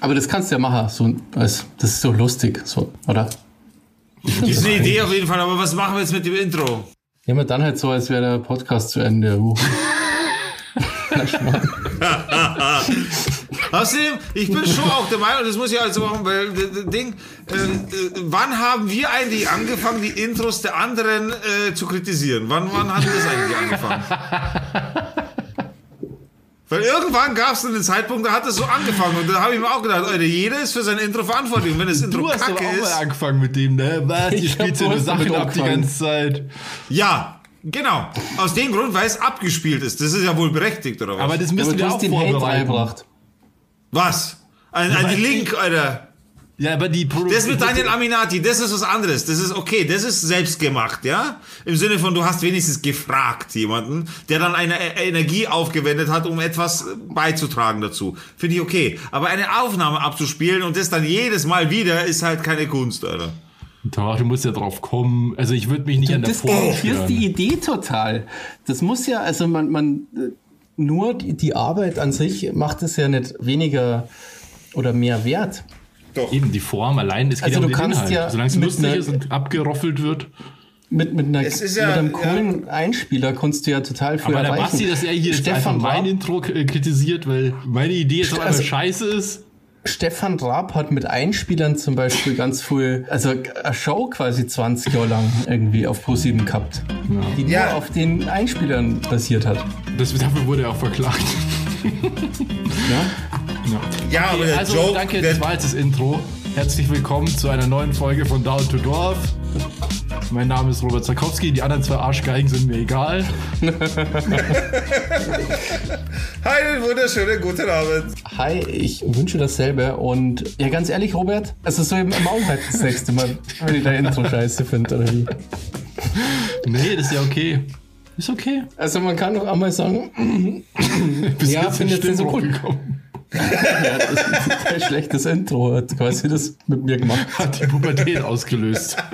Aber das kannst du ja machen, so, das ist so lustig, so, oder? Das ist eine Idee auf jeden Fall, aber was machen wir jetzt mit dem Intro? Ja, aber dann halt so, als wäre der Podcast zu Ende. Uh. Außerdem, ich bin schon auch der Meinung, das muss ich also machen, weil das Ding, äh, äh, wann haben wir eigentlich angefangen, die Intros der anderen äh, zu kritisieren? Wann, wann hat das eigentlich angefangen? Weil irgendwann gab es einen Zeitpunkt, da hat es so angefangen und da habe ich mir auch gedacht, Alter, jeder ist für sein Intro verantwortlich. Und wenn das Intro Du hast aber kacke auch mal ist, angefangen mit dem, ne? Was? Ich Ihr spielt so eine Sachen ab die ganze Zeit. ja, genau. Aus dem Grund, weil es abgespielt ist. Das ist ja wohl berechtigt, oder was? Aber das Aber müssen du wir hast auch den vorbereiten. was? Ein, ein Link, Alter. Ja, aber die Pro Das mit Daniel Aminati, das ist was anderes. Das ist okay, das ist selbst gemacht, ja? Im Sinne von, du hast wenigstens gefragt jemanden, der dann eine E- Energie aufgewendet hat, um etwas beizutragen dazu. Finde ich okay. Aber eine Aufnahme abzuspielen und das dann jedes Mal wieder, ist halt keine Kunst, Alter. Doch, du musst ja drauf kommen. Also ich würde mich nicht an der Das ist die Idee total. Das muss ja, also man, man äh, nur die, die Arbeit an sich macht es ja nicht weniger oder mehr wert. Doch. Eben die Form allein, es geht Also ja um du den kannst Inhalt. ja Solange es lustig ist und abgeroffelt wird. Mit, mit, einer, ja- mit einem ja. coolen Einspieler kannst du ja total viel Aber der erreichen. Basti, dass er hier jetzt Stefan mein Raab, Intro k- kritisiert, weil meine Idee jetzt Also- scheiße ist. Stefan Raab hat mit Einspielern zum Beispiel ganz viel, also eine Show quasi 20 Jahre lang irgendwie auf Pro7 gehabt, die nur Ja. auf den Einspielern basiert hat. Das, dafür wurde er auch verklagt. Ja? Ja, aber der also Joke, danke, das war jetzt das Intro. Herzlich willkommen zu einer neuen Folge von Down to Dorf. Mein Name ist Robert Zakowski, die anderen zwei Arschgeigen sind mir egal. Einen wunderschönen guten Abend. Hi, ich wünsche dasselbe und ja, ganz ehrlich, Robert, es ist so im Maul halt das nächste Mal, wenn ich dein Intro scheiße finde, oder wie? Nee, das ist ja okay. Ist okay. Also man kann doch auch mal sagen, Bis Ja, jetzt finde jetzt nicht so cool. gekommen. ja, das ist ein schlechtes Intro, hat quasi das mit mir gemacht. Hat die Pubertät ausgelöst.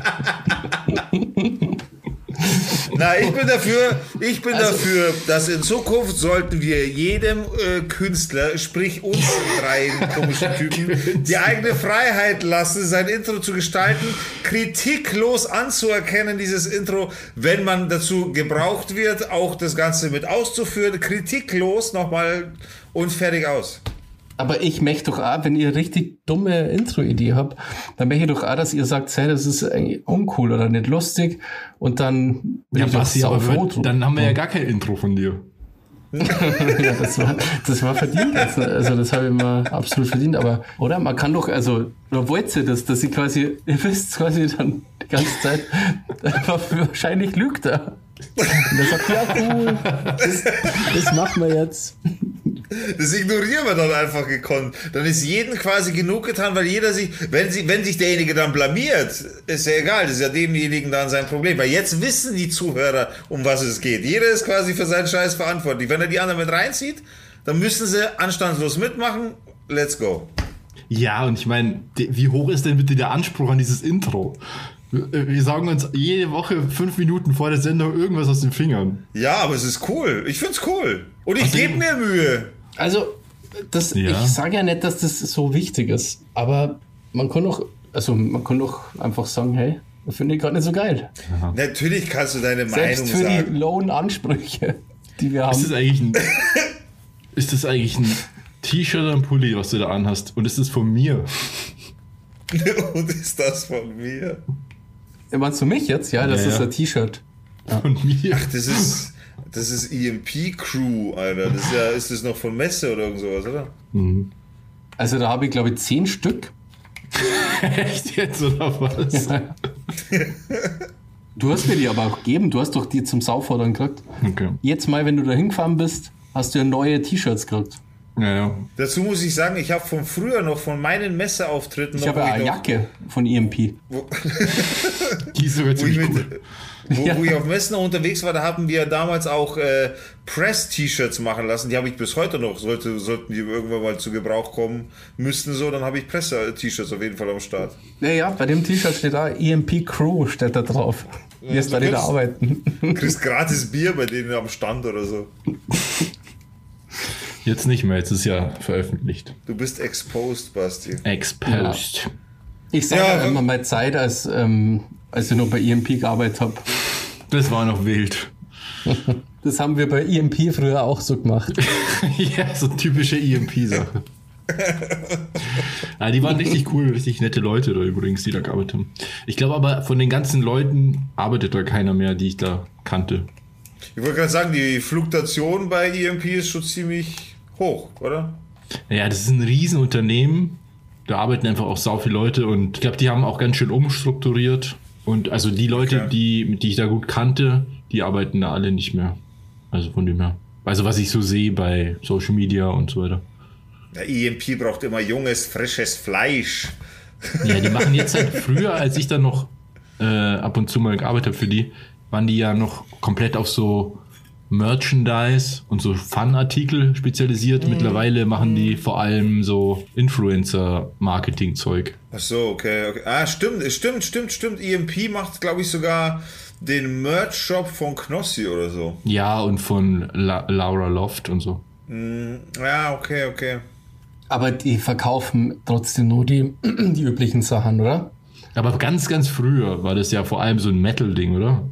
Na, ich bin dafür, ich bin Also- dafür, dass in Zukunft sollten wir jedem äh, Künstler, sprich uns drei komischen Typen, die eigene Freiheit lassen, sein Intro zu gestalten, kritiklos anzuerkennen, dieses Intro, wenn man dazu gebraucht wird, auch das Ganze mit auszuführen, kritiklos nochmal und fertig aus. Aber ich möchte doch auch, wenn ihr richtig dumme Intro-Idee habt, dann möchte ich doch auch, dass ihr sagt, hey, das ist eigentlich uncool oder nicht lustig und dann bin Ja, ich doch Basti, aber drum. dann haben wir ja gar kein Intro von dir. ja, das war, das war verdient jetzt. ne? Also das habe ich mir absolut verdient. Aber, oder? Man kann doch, also, oder wollt ihr das, dass sie quasi, ihr wisst quasi dann die ganze Zeit, wahrscheinlich lügt er. Und er sagt, ja cool, das, das machen wir jetzt. Das ignorieren wir dann einfach gekonnt. Dann ist jedem quasi genug getan, weil jeder sich, wenn, sie, wenn sich derjenige dann blamiert, ist ja egal, das ist ja demjenigen dann sein Problem. Weil jetzt wissen die Zuhörer, um was es geht. Jeder ist quasi für seinen Scheiß verantwortlich. Wenn er die anderen mit reinzieht, dann müssen sie anstandslos mitmachen. Let's go. Ja, und ich meine, wie hoch ist denn bitte der Anspruch an dieses Intro? Wir sagen uns jede Woche fünf Minuten vor der Sendung irgendwas aus den Fingern. Ja, aber es ist cool. Ich find's cool. Und ich gebe mir Mühe. Also, das, Ja. ich sage ja nicht, dass das so wichtig ist, aber man kann doch, also man kann doch einfach sagen, hey, finde ich gerade nicht so geil. Natürlich kannst du deine Selbst Meinung für die sagen. lowen Ansprüche, die wir Ist haben. das eigentlich ein, ist das eigentlich ein T-Shirt oder ein Pulli, was du da anhast? Und ist das von mir? Und ist das von mir? Meinst du mich jetzt? Ja, das Ja, ist ja. ein T-Shirt. Von mir? Das ist, das ist EMP Crew, Alter. Das ist ja, ist das noch von Messe oder irgend sowas, oder? Also da habe ich, glaube ich, zehn Stück. Echt jetzt oder was? Du hast mir die aber auch gegeben. Du hast doch die zum Saufordern gekriegt. Okay. Jetzt mal, wenn du da hingefahren bist, hast du ja neue T-Shirts gekriegt. Ja, ja. Dazu muss ich sagen, ich habe von früher noch von meinen Messeauftritten Ich noch, habe ja wo eine Jacke von EMP. Wo, Die ist sogar wo, ich ziemlich mit, cool. wo, Ja. wo ich auf Messen noch unterwegs war, da haben wir damals auch äh, Press-T-Shirts machen lassen. Die habe ich bis heute noch. Sollte, sollten die irgendwann mal zu Gebrauch kommen müssten, so, dann habe ich Presse-T-Shirts auf jeden Fall am Start. Ja, ja, bei dem T-Shirt steht da EMP Crew, steht da drauf. Wie die da kannst- arbeiten? Du kriegst gratis Bier bei denen am Stand oder so. Jetzt nicht mehr, jetzt ist ja veröffentlicht. Du bist exposed, Basti. Exposed. Ich sage Ja, ja, immer meine Zeit, als, ähm, als ich noch bei EMP gearbeitet habe. Das war noch wild. Das haben wir bei EMP früher auch so gemacht. ja, so typische EMP-Sache. ja, die waren richtig cool, richtig nette Leute da übrigens, die da gearbeitet haben. Ich glaube aber, von den ganzen Leuten arbeitet da keiner mehr, die ich da kannte. Ich wollte gerade sagen, die Fluktuation bei EMP ist schon ziemlich hoch, oder? Ja, das ist ein Riesenunternehmen. Da arbeiten einfach auch sau viele Leute und ich glaube, die haben auch ganz schön umstrukturiert. Und also die Leute, Okay. die, die ich da gut kannte, die arbeiten da alle nicht mehr. Also von dem her. Also was ich so sehe bei Social Media und so weiter. Der EMP braucht immer junges, frisches Fleisch. Ja, die machen jetzt halt früher, als ich dann noch äh, ab und zu mal gearbeitet habe für die, waren die ja noch komplett auf so Merchandise und so Fun-Artikel spezialisiert. Mittlerweile machen die vor allem so Influencer-Marketing-Zeug. Ach so, okay, okay. Ah, stimmt, stimmt, stimmt, stimmt. EMP macht, glaube ich, sogar den Merch-Shop von Knossi oder so. Ja, und von La Laura Loft und so. Ja, okay, okay. Aber die verkaufen trotzdem nur die, die üblichen Sachen, oder? Aber ganz, ganz früher war das ja vor allem so ein Metal-Ding, oder?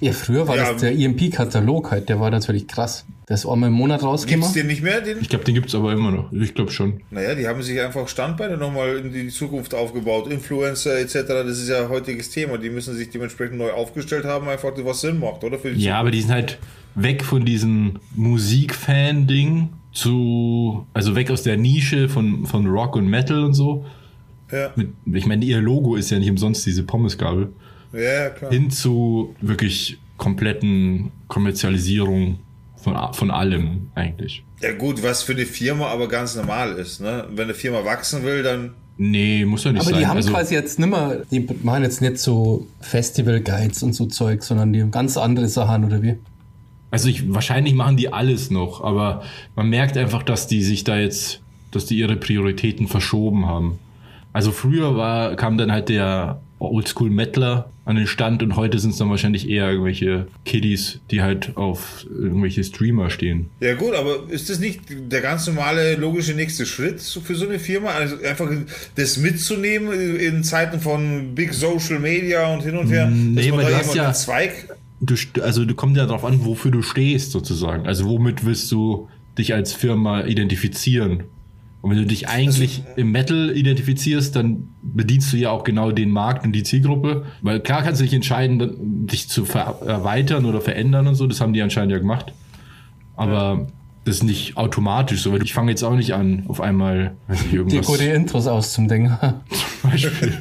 Ja, früher war Ja. das der EMP-Katalog halt, der war natürlich krass. Der ist einmal im Monat Gibt's rausgekommen. den nicht mehr? Den? Ich glaube, den gibt's aber immer noch. Ich glaube schon. Naja, die haben sich einfach Standbeine nochmal in die Zukunft aufgebaut. Influencer etc., das ist ja heutiges Thema. Die müssen sich dementsprechend neu aufgestellt haben, einfach was Sinn macht, oder? Für die Ja, aber die sind halt weg von diesem Musikfan-Ding zu, also weg aus der Nische von, von Rock und Metal und so. Ja, Mit, ich meine, ihr Logo ist ja nicht umsonst diese Pommesgabel. Ja, klar. Hin zu wirklich kompletten Kommerzialisierung von, von allem eigentlich. Ja gut, was für eine Firma aber ganz normal ist. Ne? Wenn eine Firma wachsen will, dann Nee, muss ja nicht Aber sein. die haben also, quasi jetzt nimmer, die machen jetzt nicht so Festival-Guides und so Zeug, sondern die haben ganz andere Sachen, oder wie? also ich, wahrscheinlich machen die alles noch, aber man merkt einfach, dass die sich da jetzt, dass die ihre Prioritäten verschoben haben. Also früher war, kam dann halt der Oldschool Metaler an den Stand und heute sind es dann wahrscheinlich eher irgendwelche Kiddies, die halt auf irgendwelche Streamer stehen. Ja gut, aber ist das nicht der ganz normale logische nächste Schritt für so eine Firma? Also einfach das mitzunehmen in Zeiten von Big Social Media und hin und her, Nee, weil du hast jemand ja- Zweig. Du, also du kommt ja darauf an, wofür du stehst sozusagen. Also womit willst du dich als Firma identifizieren? Und wenn du dich eigentlich im Metal identifizierst, dann bedienst du ja auch genau den Markt und die Zielgruppe. Weil klar kannst du dich entscheiden, dich zu erweitern oder verändern und so. Das haben die anscheinend ja gemacht. Aber das ist nicht automatisch so. Weil ich fange jetzt auch nicht an, auf einmal, weiß ich, Die irgendwas. gute Intros auszudenken. Beispiel.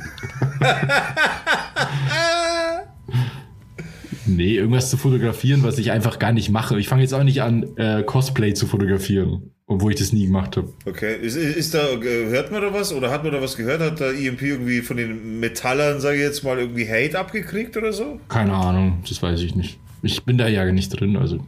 nee, irgendwas zu fotografieren, was ich einfach gar nicht mache. Ich fange jetzt auch nicht an, äh, Cosplay zu fotografieren, obwohl ich das nie gemacht habe. Okay, ist, ist da, äh, hört man da was oder hat man da was gehört? Hat da EMP irgendwie von den Metallern, sage ich jetzt mal, irgendwie Hate abgekriegt oder so? Keine Ahnung, das weiß ich nicht. Ich bin da ja nicht drin, also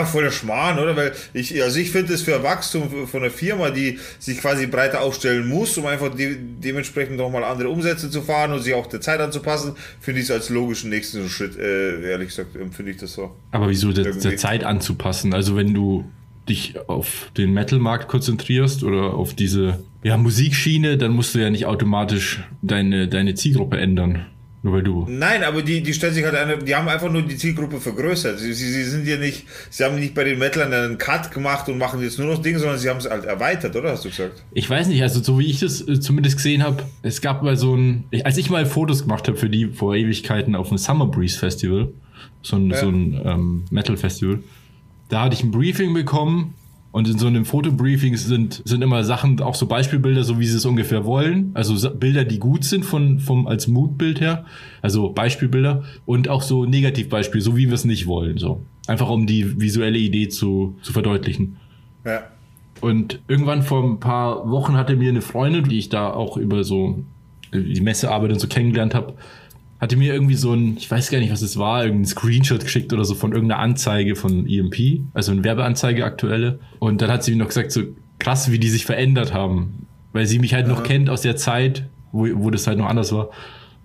auch voll der Schmarrn, oder? Weil ich, also ich finde es für Wachstum von einer Firma, die sich quasi breiter aufstellen muss, um einfach de dementsprechend auch mal andere Umsätze zu fahren und sich auch der Zeit anzupassen, finde ich es als logischen nächsten Schritt, äh, ehrlich gesagt, empfinde ich das so. Aber wieso der, der Zeit anzupassen? Also wenn du dich auf den Metal-Markt konzentrierst oder auf diese ja, Musikschiene, dann musst du ja nicht automatisch deine, deine Zielgruppe ändern. Nur weil du Nein, aber die, die stellen sich halt eine, die haben einfach nur die Zielgruppe vergrößert. Sie, sie, sie sind ja nicht, sie haben nicht bei den Metlern einen Cut gemacht und machen jetzt nur noch Dinge, sondern sie haben es halt erweitert, oder? Hast du gesagt? Ich weiß nicht, also so wie ich das äh, zumindest gesehen habe, es gab mal so ein, als ich mal Fotos gemacht habe für die vor Ewigkeiten auf dem Summer Breeze Festival, so ein, Ja. so ein ähm, Metal Festival, da hatte ich ein Briefing bekommen und in so einem Fotobriefing sind, sind immer Sachen, auch so Beispielbilder, so wie sie es ungefähr wollen. Also Bilder, die gut sind von, vom, als Moodbild her. Also Beispielbilder und auch so Negativbeispiele, so wie wir es nicht wollen, so. Einfach um die visuelle Idee zu, zu verdeutlichen. Ja. Und irgendwann vor ein paar Wochen hatte mir eine Freundin, die ich da auch über so die Messearbeit und so kennengelernt habe, hatte mir irgendwie so ein, ich weiß gar nicht, was es war, irgendein Screenshot geschickt oder so von irgendeiner Anzeige von EMP, also eine Werbeanzeige aktuelle. Und dann hat sie mir noch gesagt, so krass, wie die sich verändert haben. Weil sie mich halt noch kennt aus der Zeit, wo, wo das halt noch anders war.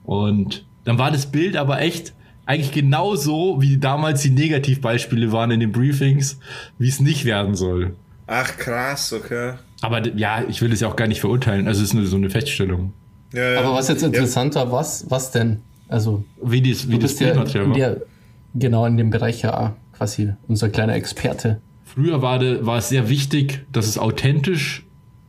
Und dann war das Bild aber echt eigentlich genauso, wie damals die Negativbeispiele waren in den Briefings, wie es nicht werden soll. Ach krass, okay. Aber ja, ich will es ja auch gar nicht verurteilen. Also es ist nur so eine Feststellung. Ja, ja. Aber was jetzt interessant war, was, was denn? Also, Wie, dies, wie das ja Bildmaterial war. der, genau in dem Bereich ja quasi unser kleiner Experte. Früher war, de, war es sehr wichtig, dass es authentisch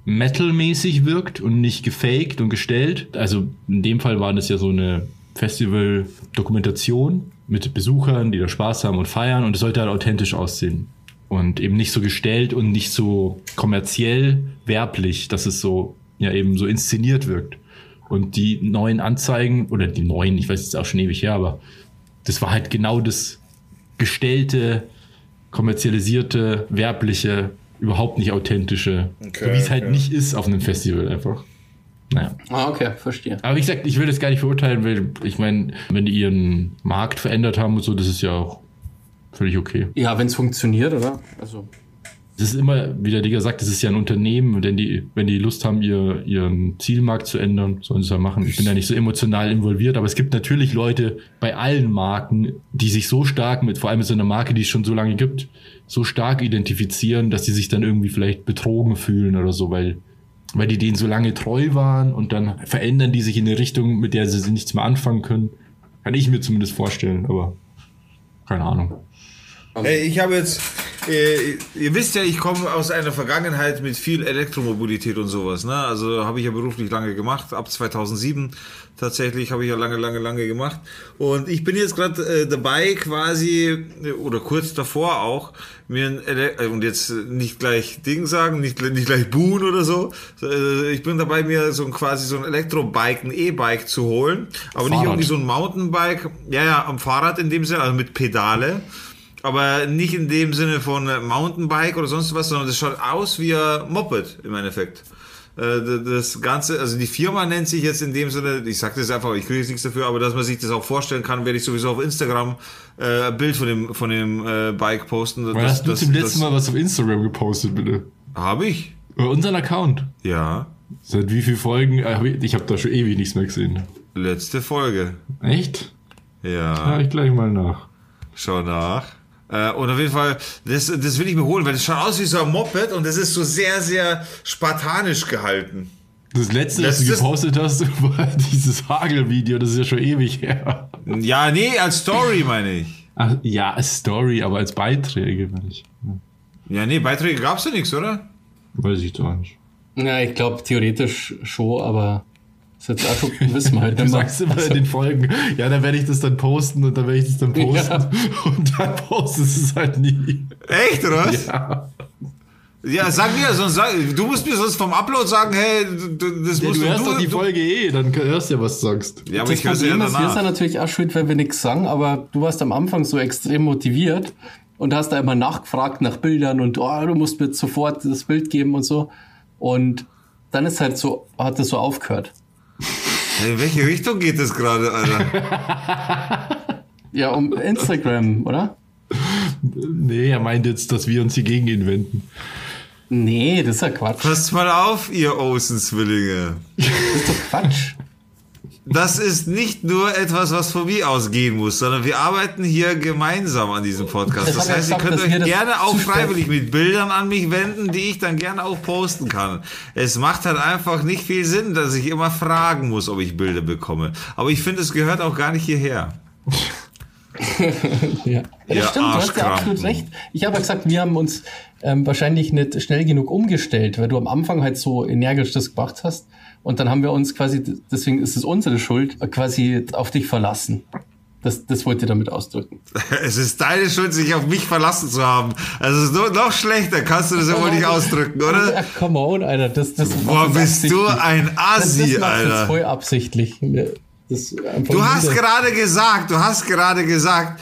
metalmäßig wirkt und nicht gefaked und gestellt. Also in dem Fall war das ja so eine Festival-Dokumentation mit Besuchern, die da Spaß haben und feiern und es sollte halt authentisch aussehen. Und eben nicht so gestellt und nicht so kommerziell werblich, dass es so, ja eben so inszeniert wirkt. Und die neuen Anzeigen, oder die neuen, ich weiß jetzt auch schon ewig her, aber das war halt genau das gestellte, kommerzialisierte, werbliche, überhaupt nicht authentische. Okay, so wie es halt okay. nicht ist auf einem Festival einfach. Naja. Ah, okay, verstehe. Aber wie gesagt, ich will das gar nicht verurteilen, weil ich meine, wenn die ihren Markt verändert haben und so, das ist ja auch völlig okay. Ja, wenn es funktioniert, oder? Also, Das ist immer, wie der Digger sagt, das ist ja ein Unternehmen wenn die, wenn die Lust haben, ihr, ihren Zielmarkt zu ändern, sollen sie es ja machen. Ich bin da nicht so emotional involviert, aber es gibt natürlich Leute bei allen Marken, die sich so stark mit, vor allem mit so einer Marke, die es schon so lange gibt, so stark identifizieren, dass sie sich dann irgendwie vielleicht betrogen fühlen oder so, weil, weil die denen so lange treu waren und dann verändern die sich in eine Richtung, mit der sie nichts mehr anfangen können. Kann ich mir zumindest vorstellen, aber keine Ahnung. Hey, ich habe jetzt, äh, ihr wisst ja, ich komme aus einer Vergangenheit mit viel Elektromobilität und sowas. Ne? Also habe ich ja beruflich lange gemacht. Ab 2007 tatsächlich habe ich ja lange, lange, lange gemacht. Und ich bin jetzt gerade äh, dabei quasi, äh, oder kurz davor auch, mir ein Ele äh, und jetzt nicht gleich Ding sagen, nicht, nicht gleich buhen oder so. Ich bin dabei, mir so ein quasi so ein Elektrobike, ein E-Bike zu holen. Aber nicht Fahrrad. irgendwie so ein Mountainbike. Ja, ja, am Fahrrad in dem Sinne, also mit Pedale. Aber nicht in dem Sinne von Mountainbike oder sonst was, sondern das schaut aus wie ein Moped im Endeffekt. Äh, Das Ganze, also die Firma nennt sich jetzt in dem Sinne, ich sag das einfach, ich kriege jetzt nichts dafür, aber dass man sich das auch vorstellen kann, werde ich sowieso auf Instagram äh, ein Bild von dem, von dem äh, Bike posten. Wann hast du zum letzten Mal was auf Instagram gepostet, bitte? Habe ich? Über unseren Account. Ja. Seit wie vielen Folgen? Ich habe da schon ewig nichts mehr gesehen. Letzte Folge. Echt? Ja. Schau ich gleich mal nach. Schau nach. Äh, und auf jeden Fall, das, das will ich mir holen, weil das schaut aus wie so ein Moped und das ist so sehr, sehr spartanisch gehalten. Das letzte, was du gepostet hast, war dieses Hagelvideo. Das ist ja schon ewig her. Ja, nee, als Story meine ich. Ach, ja, als Story, aber als Beiträge, meine ich. Ja, nee, Beiträge gab's ja nichts, oder? Weiß ich doch nicht. ja, ich glaube theoretisch schon, aber das ist jetzt auch schon, wissen wir halt Du nicht mehr. sagst immer in den Folgen, ja, dann werde ich das dann posten und dann werde ich das dann posten. Ja. Und dann postest du es halt nie. Echt, oder was? Ja. Ja, sag mir, sonst sag, du musst mir sonst vom Upload sagen, hey, du, das Ja, musst du hörst doch die du, Folge eh, dann hörst du ja, was du sagst. Ja, aber Das ich höre ja ist, wir sind danach. natürlich auch schuld, weil wir nichts sagen, aber du warst am Anfang so extrem motiviert und hast da immer nachgefragt nach Bildern und oh, du musst mir sofort das Bild geben und so. Und dann ist halt so, hat das so aufgehört. In welche Richtung geht das gerade, Alter? Ja, um Instagram, oder? Nee, er meint jetzt, dass wir uns hier gegen ihn wenden. Nee, das ist ja Quatsch. Passt mal auf, ihr Olsen-Zwillinge. Das ist doch Quatsch. Das ist nicht nur etwas, was von mir ausgehen muss, sondern wir arbeiten hier gemeinsam an diesem Podcast. Das heißt, ihr könnt euch gerne auch zusprechen. freiwillig mit Bildern an mich wenden, die ich dann gerne auch posten kann. Es macht halt einfach nicht viel Sinn, dass ich immer fragen muss, ob ich Bilder bekomme. Aber ich finde, es gehört auch gar nicht hierher. Ja, ja das Ihr stimmt, du hast ja absolut recht. Ich habe ja gesagt, wir haben uns ähm, wahrscheinlich nicht schnell genug umgestellt, weil du am Anfang halt so energisch das gemacht hast. Und dann haben wir uns quasi, deswegen ist es unsere Schuld, quasi auf dich verlassen. Das, das wollte ich damit ausdrücken. Es ist deine Schuld, sich auf mich verlassen zu haben. Also es ist nur noch schlechter, kannst du das ja wohl nicht ausdrücken, oder? Ach, come on, Alter. Das, das Boah, bist du absichtlich. ein Das, Assi, das jetzt Alter. voll absichtlich. Das einfach Du hast wieder- gerade gesagt, du hast gerade gesagt,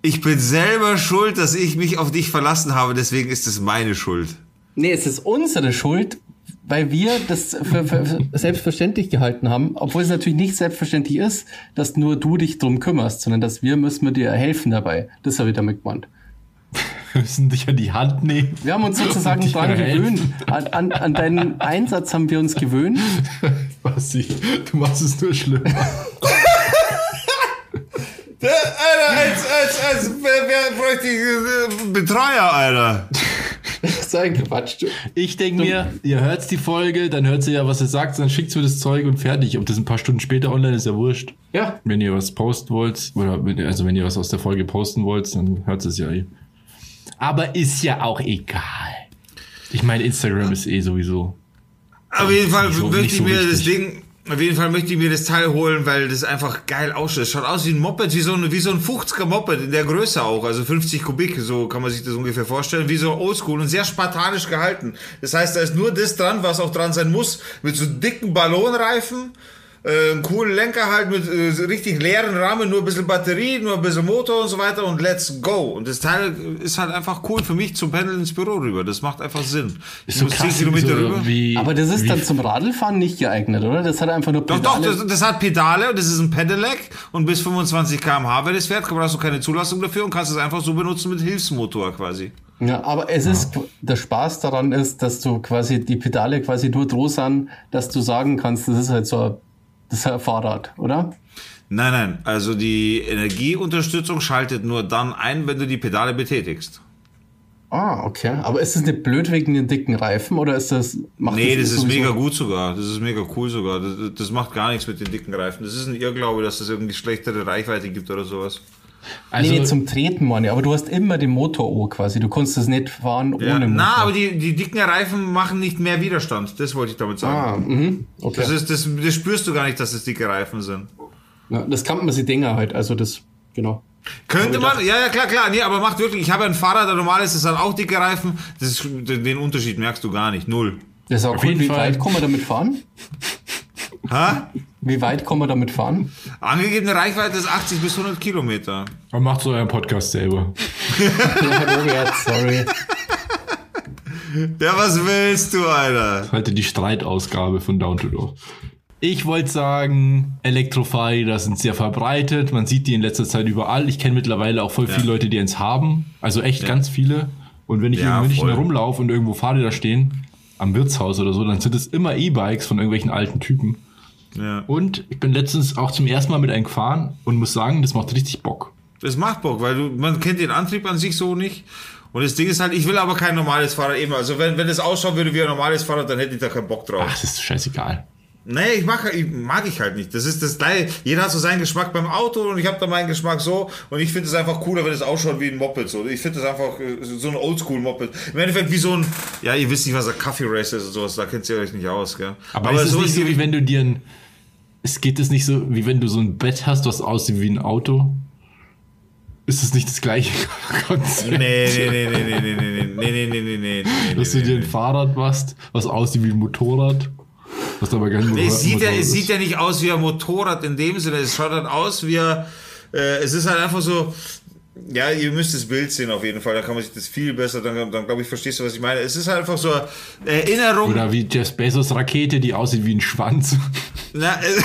ich bin selber schuld, dass ich mich auf dich verlassen habe, deswegen ist es meine Schuld. Nee, es ist unsere Schuld, weil wir das für, für, selbstverständlich gehalten haben, obwohl es natürlich nicht selbstverständlich ist, dass nur du dich drum kümmerst, sondern dass wir müssen wir dir helfen dabei. Das habe ich damit gemeint. Wir müssen dich an die Hand nehmen. Wir haben uns sozusagen helfen. gewöhnt. An, an, an deinen Einsatz haben wir uns gewöhnt. Was ich, du machst es nur schlimmer. Alter, als, als, als, wer, wer bräuchte ich äh, Betreuer, Alter? sein, Quatsch. Ich denke mir, ihr hört die Folge, dann hört sie ja, was er sagt, dann schickt mir das Zeug und fertig. Ob das ein paar Stunden später online ist, ja wurscht. Ja. Wenn ihr was posten wollt, oder wenn, also wenn ihr was aus der Folge posten wollt, dann hört es ja eh. Aber ist ja auch egal. Ich meine, Instagram ist eh sowieso. Auf jeden Fall so- nicht ich mir das. Ding, auf jeden Fall möchte ich mir das Teil holen, weil das einfach geil ausschaut. Es schaut aus wie ein Moped, wie so ein, wie so ein 50er Moped in der Größe auch, also 50 Kubik, so kann man sich das ungefähr vorstellen, wie so oldschool und sehr spartanisch gehalten. Das heißt, da ist nur das dran, was auch dran sein muss, mit so dicken Ballonreifen, äh, einen coolen Lenker halt mit äh, richtig leeren Rahmen, nur ein bisschen Batterie, nur ein bisschen Motor und so weiter und let's go. Und das Teil ist halt einfach cool für mich zum Pendeln ins Büro rüber. Das macht einfach Sinn. Ist Ich so muss 10 krass, Kilometer so rüber. wie, Aber das ist wie dann zum Radlfahren nicht geeignet, oder? Das hat einfach nur Doch, doch, Pedale. das, das hat Pedale und das ist ein Pedelec und bis 25 km/h, wenn es fährt, brauchst du keine Zulassung dafür und kannst es einfach so benutzen mit Hilfsmotor quasi. Ja, aber es ist, der Spaß daran ist, dass du quasi die Pedale quasi nur droh sind, dass du sagen kannst, das ist halt so ein, das Fahrrad, oder? Nein, nein, also die Energieunterstützung schaltet nur dann ein, wenn du die Pedale betätigst. Ah, okay. Aber ist das nicht blöd wegen den dicken Reifen oder ist das, macht Nee, das nicht ist mega gut sogar. Das ist mega cool sogar. Das, das macht gar nichts mit den dicken Reifen. Das ist ein Irrglaube, dass es irgendwie schlechtere Reichweite gibt oder sowas. Also, nee, zum Treten, meine. Aber du hast immer den Motor O quasi. Du kannst das nicht fahren ohne Ja, Motor. na, aber die, die dicken Reifen machen nicht mehr Widerstand. Das wollte ich damit sagen. Ah, mhm. Okay. Das, ist, das, das spürst du gar nicht, dass es dicke Reifen sind. ja, das kann man sich denken halt. Also das, genau. Könnte man, ja, ja, klar, klar, nee, aber macht wirklich, ich habe ein Fahrrad, ein normales, das hat auch dicke Reifen, das ist, den den Unterschied merkst du gar nicht, null. Das ist auch Auf cool. jeden Wie Fall. weit kann man damit fahren? Ha? Wie weit kann man damit fahren? Angegebene Reichweite ist 80 bis 100 Kilometer. man macht so euren Podcast selber. ja, sorry. Ja, was willst du, Alter? Heute die Streitausgabe von Down to Door. Ich wollte sagen, Elektrofahrräder sind sehr verbreitet. Man sieht die in letzter Zeit überall. Ich kenne mittlerweile auch voll viele Leute, die eins haben. Also echt ganz viele. Und wenn ich Ja, in München voll. herumlaufe und irgendwo Fahrräder stehen, am Wirtshaus oder so, dann sind es immer E-Bikes von irgendwelchen alten Typen. Ja. Und ich bin letztens auch zum ersten Mal mit einem gefahren und muss sagen, das macht richtig Bock. Das macht Bock, weil du, man kennt den Antrieb an sich so nicht. Und das Ding ist halt, ich will aber kein normales Fahrrad eben. Also wenn, wenn es ausschauen würde wie ein normales Fahrrad, dann hätte ich da keinen Bock drauf. Ach, das ist scheißegal. Nee, ich mag, ich mag ich halt nicht. Das ist das gleiche. Jeder hat so seinen Geschmack beim Auto und ich habe da meinen Geschmack so. Und ich finde es einfach cooler, wenn es ausschaut wie ein Moped. So. Ich finde das einfach äh, so ein Oldschool-Moped. Im Endeffekt wie so ein, ja, ihr wisst nicht, was ein Kaffee Race ist und sowas. Da kennt ihr euch nicht aus, gell? Aber, ist es so nicht so, wie wenn du dir ein. Es geht es nicht so, wie wenn du so ein Bett hast, was aussieht wie ein Auto? Ist es nicht das gleiche Konzept? Nee, nee, nee, nee, nee, nee, nee, nee, nee, nee, nee, nee, nee, Dass du nee, dir ein nee. Fahrrad machst, was aussieht wie ein Motorrad, was aber kein Motorrad, Nee, es sieht ja, Motorrad es ist. sieht ja nicht aus wie ein Motorrad in dem Sinne. Es schaut halt aus wie ein, äh, es ist halt einfach so, ja, ihr müsst das Bild sehen auf jeden Fall. Da kann man sich das viel besser, dann, dann glaube ich, verstehst du, was ich meine. Es ist halt einfach so eine Erinnerung. Oder wie Jeff Bezos Rakete, die aussieht wie ein Schwanz. Na, äh,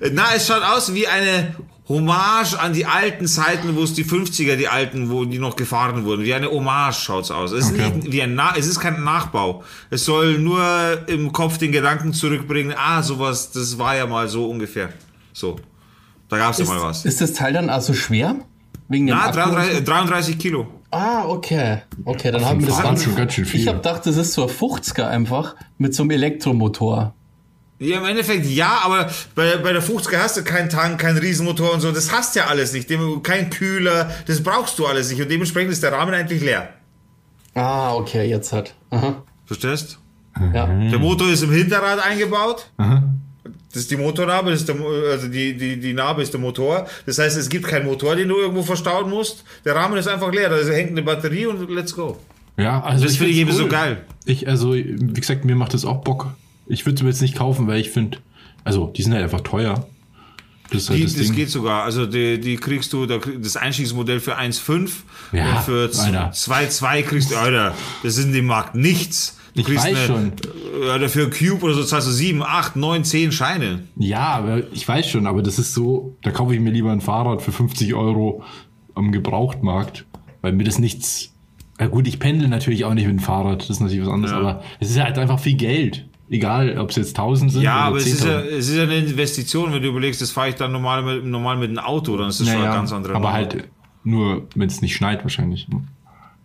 na, es schaut aus wie eine Hommage an die alten Zeiten, wo es die 50er, die alten, wo die noch gefahren wurden. Wie eine Hommage schaut's aus. Es ist, Okay. nicht wie ein Na es ist kein Nachbau. Es soll nur im Kopf den Gedanken zurückbringen, ah, sowas, das war ja mal so ungefähr. So. Da gab's ja Ist, mal was. ist das Teil dann also schwer? Wegen dem Na, Akku? 33, 33 Kilo. Ah, okay. Okay, dann haben wir das ganz schön viel. Ich habe gedacht, das ist so ein 50er einfach mit so einem Elektromotor. Ja, im Endeffekt ja, aber bei, bei der 50er hast du keinen Tank, keinen Riesenmotor und so. Das hast ja alles nicht. Dem, kein Kühler, das brauchst du alles nicht. Und dementsprechend ist der Rahmen eigentlich leer. Ah, okay, jetzt hat. Aha. Verstehst? Ja. Der Motor ist im Hinterrad eingebaut. Aha. Das ist die Motornarbe, das ist der, also die, die, die Narbe ist der Motor. Das heißt, es gibt keinen Motor, den du irgendwo verstauen musst. Der Rahmen ist einfach leer. Da hängt eine Batterie und let's go. Ja, also Das finde ich eben so geil. Ich, also, wie gesagt, mir macht das auch Bock. Ich würde es mir jetzt nicht kaufen, weil ich finde, also, die sind halt einfach teuer. Das halt Die, das das geht sogar. Also die, die kriegst du, das Einstiegsmodell für 1,5 Ja, und für Alter. 2,2 kriegst du, Alter, das ist in dem Markt nichts. Du Ich weiß eine, schon. Ja, dafür Cube oder so zahlst du 7, 8, 9, 10 Scheine. Ja, ich weiß schon, aber das ist so, da kaufe ich mir lieber ein Fahrrad für 50 Euro am Gebrauchtmarkt, weil mir das nichts. Ja gut, ich pendle natürlich auch nicht mit dem Fahrrad, das ist natürlich was anderes, Ja. aber es ist halt einfach viel Geld. Egal, ob es jetzt 1000 sind Ja, oder aber es ist ja, 10.000. es ist ja eine Investition, wenn du überlegst, das fahre ich dann normal mit, normal mit einem Auto, dann ist das schon Naja, eine ganz andere aber Nummer. halt nur, wenn es nicht schneit wahrscheinlich.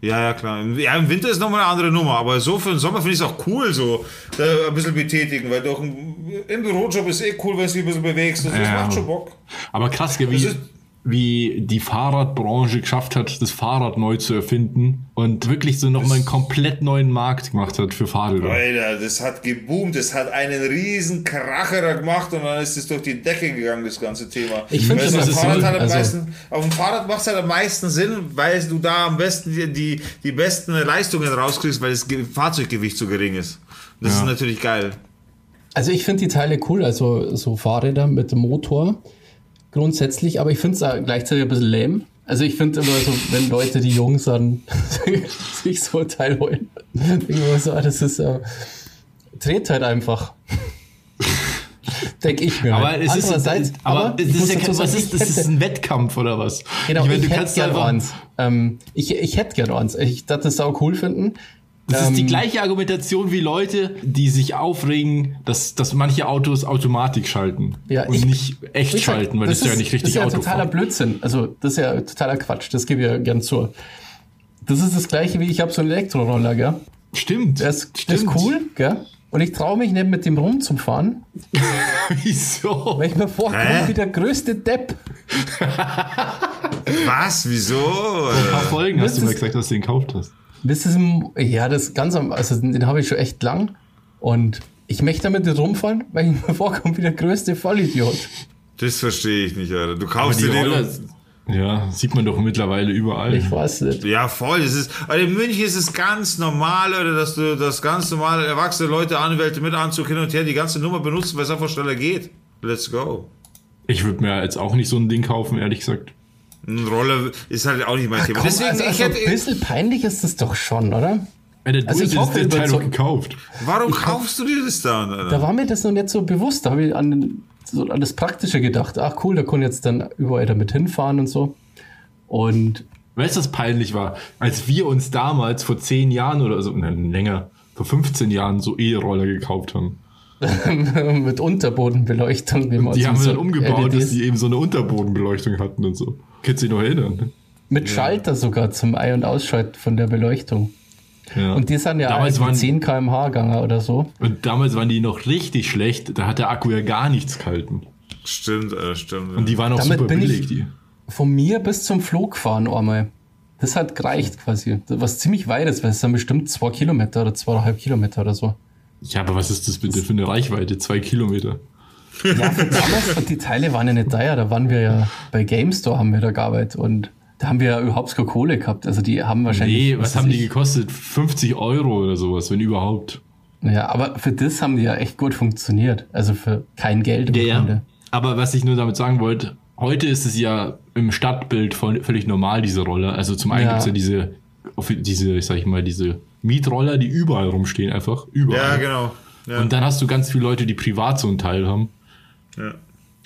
Ja, ja, klar. Ja, im Winter ist nochmal eine andere Nummer, aber so für den Sommer finde ich es auch cool, so da ein bisschen betätigen, weil doch im Bürojob ist eh cool, wenn du dich ein bisschen bewegst. Das, das Ja. macht schon Bock. Aber krass, wie, Das ist- wie die Fahrradbranche geschafft hat, das Fahrrad neu zu erfinden und wirklich so nochmal einen komplett neuen Markt gemacht hat für Fahrräder. Alter, das hat geboomt, das hat einen riesen Kracher da gemacht und dann ist es durch die Decke gegangen, das ganze Thema. Ich finde das auf, ist dem Fahrrad so, halt am also- meisten, auf dem Fahrrad macht es halt am meisten Sinn, weil du da am besten die, die, die besten Leistungen rauskriegst, weil das Ge- Fahrzeuggewicht so gering ist. Das Ja. ist natürlich geil. Also ich finde die Teile cool, also so Fahrräder mit dem Motor grundsätzlich, aber ich finde es gleichzeitig ein bisschen lame. Also ich finde immer so, wenn Leute, die jung sind, sich so ein Teil holen, denke so, ah, das ist äh, dreht halt einfach. Denke ich mir. Aber halt. es ist, aber, es ist ja kein, was ist, das ist hätte- ein Wettkampf oder was? Genau, ich meine, ich du hätte kannst eins. Ähm, ich, ich hätte gerne eins. Ich dachte, das auch cool finden. Das ist die Ähm, gleiche Argumentation wie Leute, die sich aufregen, dass, dass manche Autos Automatik schalten Ja, und ich- nicht echt gesagt, schalten, weil das, ja nicht das richtig ist ja Auto totaler fahren. Blödsinn. Also, das ist ja totaler Quatsch. Das gebe ich ja gern zu. Das ist das gleiche wie ich habe so einen Elektroroller, gell? Stimmt. Der ist, der ist stimmt. cool, gell? Und ich traue mich nicht mit dem rumzufahren, Wieso? weil ich mir vorkomme wie der größte Depp. Was? Wieso? Ein paar Folgen hast Das du ist- gesagt, dass du den gekauft hast. Das ist ein, ja, das ganz am, also den habe ich schon echt lang. Und ich möchte damit nicht rumfahren, weil ich mir vorkomme wie der größte Vollidiot. Das verstehe ich nicht, Alter. Du kaufst die dir den Roller, ja, sieht man doch mittlerweile überall. Ich weiß nicht. Ja, voll. Das ist, also in München ist es ganz normal, oder dass du das ganz normale erwachsene Leute, Anwälte mit Anzug hin und her die ganze Nummer benutzen, weil es einfach schneller geht. Let's go. Ich würde mir jetzt auch nicht so ein Ding kaufen, ehrlich gesagt. Ein Roller ist halt auch nicht mein Thema. Komm, Deswegen, also, ich also ein bisschen peinlich ist das doch schon, oder? Alter, du Also ich hast hoffe, Teil doch gekauft. warum kaufst du dir das dann? Alter? Da war mir das noch nicht so bewusst. Da habe ich an, den- so an das Praktische gedacht. Ach cool, da kann ich jetzt dann überall damit hinfahren und so. Und Weißt du, was peinlich war? Als wir uns damals vor zehn Jahren oder so, nein, länger, vor 15 Jahren so E-Roller gekauft haben. mit Unterbodenbeleuchtung. Wie man Die so- haben wir so dann umgebaut, LEDs dass die eben so eine Unterbodenbeleuchtung hatten und so. Kannst du dich noch erinnern? Mit Schalter sogar zum Ein- und Ausschalten von der Beleuchtung. Ja. Und die sind ja damals waren, 10 km/h gegangen oder so. Und damals waren die noch richtig schlecht. Da hat der Akku ja gar nichts gehalten. Stimmt, Alter, stimmt. Und die waren auch Damit super bin billig, ich- die. Von mir bis zum Flug gefahren einmal. Das hat gereicht quasi. Was ziemlich weit ist, weil es sind bestimmt zwei Kilometer oder zweieinhalb Kilometer oder so. Ja, aber was ist das bitte für eine Reichweite? Zwei Kilometer. Ja, damals, die Teile waren ja nicht teuer. Da waren wir ja bei GameStore haben wir da gearbeitet und da haben wir ja überhaupt keine Kohle gehabt. Also die haben wahrscheinlich. Nee, was weiß haben die gekostet? 50 Euro oder sowas, wenn überhaupt. Ja, aber für das haben die ja echt gut funktioniert. Also für kein Geld im Grunde. Aber was ich nur damit sagen wollte, heute ist es ja im Stadtbild voll, völlig normal, diese Roller. Also zum einen Ja. gibt's ja diese, diese, ich sag ich mal, diese Mietroller, die überall rumstehen, einfach. Überall. ja, genau. Ja. Und dann hast du ganz viele Leute, die privat so einen Teil haben. ja.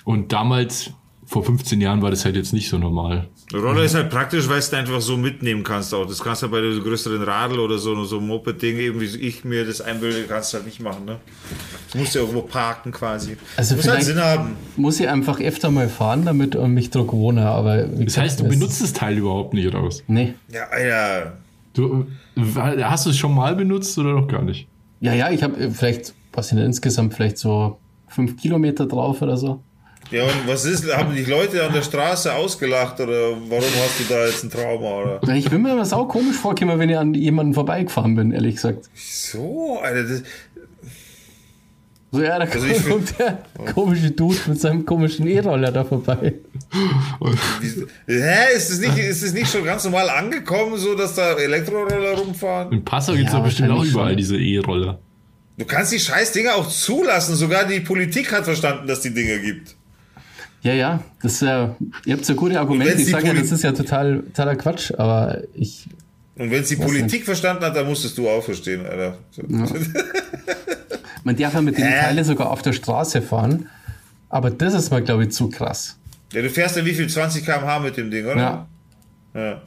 Und damals, vor 15 Jahren, war das halt jetzt nicht so normal. Roller ist halt praktisch, weil du es einfach so mitnehmen kannst auch. Das kannst du bei der größeren Radl oder so, so einem Moped-Ding, eben wie ich mir das einbilde, kannst du halt nicht machen, ne? Du musst ja irgendwo parken quasi. Also muss halt Sinn haben. Muss ich einfach öfter mal fahren, damit ich mich dran gewohne. Aber Das heißt, du benutzt das Teil überhaupt nicht, was? Nee. Ja, Alter. Du, hast du es schon mal benutzt oder noch gar nicht? Ja, ja, ich habe vielleicht, was sind insgesamt vielleicht so fünf Kilometer drauf oder so. Ja, und was ist, haben die Leute an der Straße ausgelacht oder warum hast du da jetzt ein Trauma oder? Ich bin mir das auch komisch vorgekommen, wenn ich an jemanden vorbeigefahren bin, ehrlich gesagt. So, Alter, das, So, ja, da Also kommt der komische Dude mit seinem komischen E-Roller da vorbei. hä, ist es nicht, ist es nicht schon ganz normal angekommen, so dass da Elektroroller rumfahren? In Passau gibt's Ja, doch bestimmt auch überall schon. diese E-Roller. Du kannst die scheiß Dinger auch zulassen, sogar die Politik hat verstanden, dass die Dinger gibt. Ja, ja, das ist ja, ihr habt ja gute Argumente. Ich die sage ja, das ist ja total, totaler Quatsch, aber ich, Und wenn es die Politik verstanden hat, dann musstest du auch verstehen, Alter. So. man darf ja mit den Hä? Teilen sogar auf der Straße fahren, aber das ist mal, glaube ich, zu krass. Ja, du fährst ja wie viel? 20 km/h mit dem Ding, oder? Ja, Ja,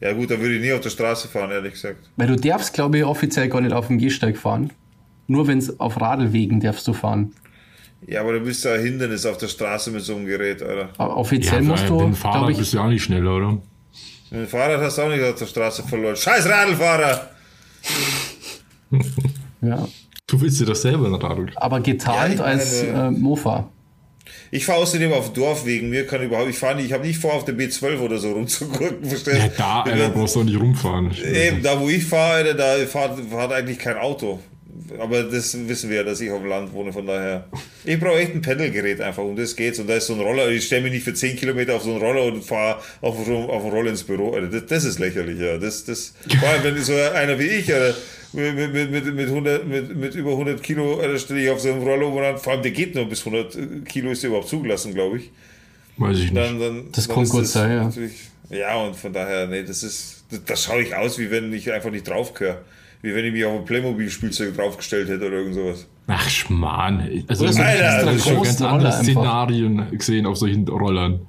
ja gut, dann würde ich nie auf der Straße fahren, ehrlich gesagt. weil du darfst, glaube ich, offiziell gar nicht auf dem Gehsteig fahren. Nur wenn es auf Radlwegen darfst du fahren. Ja, aber du bist ja ein Hindernis auf der Straße mit so einem Gerät, Alter. Aber offiziell Ja, musst weil du, mit dem glaube Fahrrad ich, bist du ja auch nicht schneller, oder? Ein Fahrrad hast du auch nicht auf der Straße verloren. Scheiß Radlfahrer! Ja. Du willst dir das selber ein Radl. Aber getarnt Ja, ich als äh, Mofa. Ich fahre außerdem auf Dorfwegen. Mir kann überhaupt, ich fahre nicht, ich habe nicht vor, auf der B12 oder so rumzugucken. Verstehst Ja, da, Alter, brauchst du auch nicht rumfahren. Eben, da wo ich fahre, da fahrt, fahrt eigentlich kein Auto. Aber das wissen wir ja, dass ich auf dem Land wohne, von daher. Ich brauche echt ein Pendelgerät einfach, um das geht's. Und da ist so ein Roller, ich stelle mich nicht für 10 Kilometer auf so einen Roller und fahre auf, auf einen Roller ins Büro. Das, das ist lächerlich, ja. Das, das, vor allem, wenn so einer wie ich, mit, mit, mit, mit, 100, mit, mit über 100 Kilo, stelle ich auf so einem Roller um und dann, vor allem der geht nur bis 100 Kilo, ist der überhaupt zugelassen, glaube ich. Weiß ich nicht. Dann, Das dann sein, ja. natürlich- Ja, und von daher, nee, das ist, das, das schaue ich aus, wie wenn ich einfach nicht draufgehöre. Wie wenn ich mich auf ein Playmobil-Spielzeug draufgestellt hätte oder irgend sowas. Ach, Schmarrn. Also, Oder ich so habe Alter, schon ganz andere Roller einfach. Szenarien gesehen auf solchen Rollern.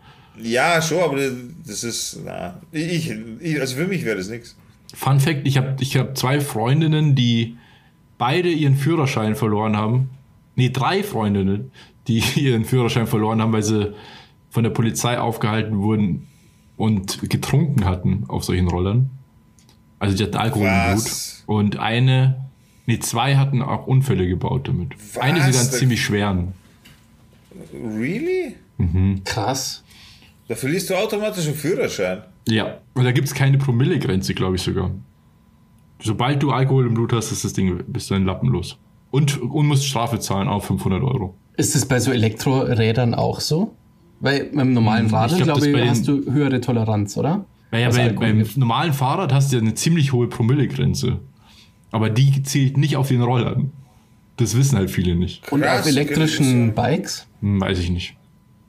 Ja, schon, aber das ist, na, ich, ich also für mich wäre das nichts. Fun Fact: Ich habe ich hab zwei Freundinnen, die beide ihren Führerschein verloren haben. Nee, drei Freundinnen, die ihren Führerschein verloren haben, weil sie von der Polizei aufgehalten wurden und getrunken hatten auf solchen Rollern. Also die hatten Alkohol im Blut. Was? Und eine, nee, zwei hatten auch Unfälle gebaut damit. Was? Eine sogar einen ziemlich schweren. Really? Krass. Da verlierst du automatisch einen Führerschein. Ja. Und da gibt es keine Promillegrenze, glaube ich sogar. Sobald du Alkohol im Blut hast, ist das Ding, bist du ein Lappen los. Und, und musst Strafe zahlen, auch 500 Euro. Ist es bei so Elektrorädern auch so? Weil mit dem normalen Radl, Hm, glaub, glaube das ich, bei den- hast du höhere Toleranz, oder? Naja, bei, beim gibt. normalen Fahrrad hast du ja eine ziemlich hohe Promillegrenze. Aber die zählt nicht auf den Rollern. Das wissen halt viele nicht. Und auf elektrischen Bikes? Hm, weiß ich nicht.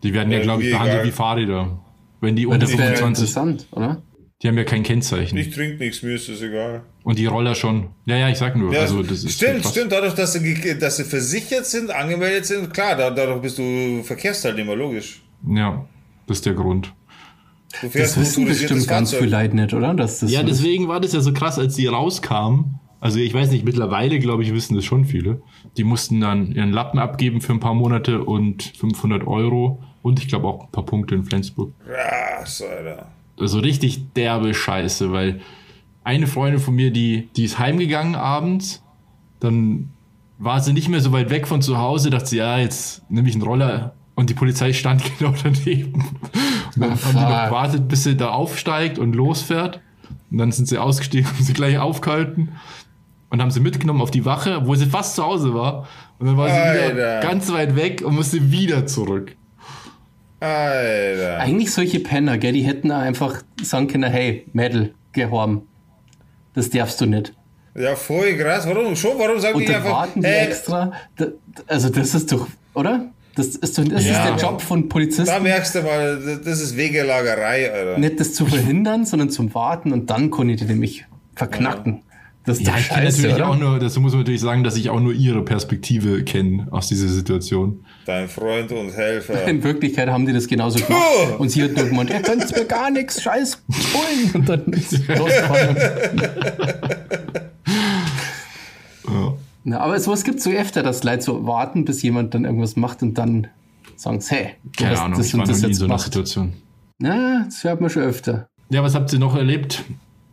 Die werden ja, Ja, glaube ich, behandelt egal. wie Fahrräder. Wenn die unter das wäre 25, interessant, oder? die haben ja kein Kennzeichen. Ich trinke nichts, mir ist das egal. Und die Roller schon. Ja, ja, ich sag nur. Ja, also, das ist stimmt, stimmt. Dadurch, dass sie, dass sie versichert sind, angemeldet sind, klar, da, dadurch bist du Verkehrsteilnehmer, logisch. Ja, das ist der Grund. Du Das fährst wissen bestimmt ganz viele Leute nicht, oder? Dass das Ja, deswegen war das ja so krass, als die rauskamen. Also ich weiß nicht, mittlerweile, glaube ich, wissen das schon viele. Die mussten dann ihren Lappen abgeben für ein paar Monate und 500 Euro und ich glaube auch ein paar Punkte in Flensburg. Krass, Alter. Also richtig derbe Scheiße, weil eine Freundin von mir, die, die ist heimgegangen abends, dann war sie nicht mehr so weit weg von zu Hause, dachte sie, ja, jetzt nehme ich einen Roller und die Polizei stand genau daneben. Und dann haben die noch gewartet, bis sie da aufsteigt und losfährt. Und dann sind sie ausgestiegen, haben sie gleich aufgehalten und haben sie mitgenommen auf die Wache, wo sie fast zu Hause war. Und dann war sie wieder Alter. ganz weit weg und musste wieder zurück. Alter. Eigentlich solche Penner, gell, die hätten einfach sagen können, hey, Mädel, gehorm. Das darfst du nicht. Ja, voll krass. Warum schon? Warum sagen Und die dann einfach, warten die hey, extra. Also das ist doch, oder? Das ist das Ja. ist der Job von da Polizisten. merkst du mal, das ist Wegelagerei, Alter. Nicht das zu verhindern, sondern zum Warten und dann ich die nämlich verknacken. Das ist Ja, ich kenne scheiße, natürlich oder? auch nur, dazu muss man natürlich sagen, dass ich auch nur ihre Perspektive kenne aus dieser Situation. Dein Freund und Helfer. In Wirklichkeit haben die das genauso gemacht. Puh. Und sie hat nur gemeint, ihr könnt mir gar nichts, scheiß Bullen. Und dann ist losgefahren. Na, aber sowas gibt es so öfter, dass Leute so warten, bis jemand dann irgendwas macht und dann sagen sie, hey, Keine hast Ahnung, das ich war noch das nie in jetzt so einer. Situation. Ja, das hört man schon öfter. Ja, was habt ihr noch erlebt?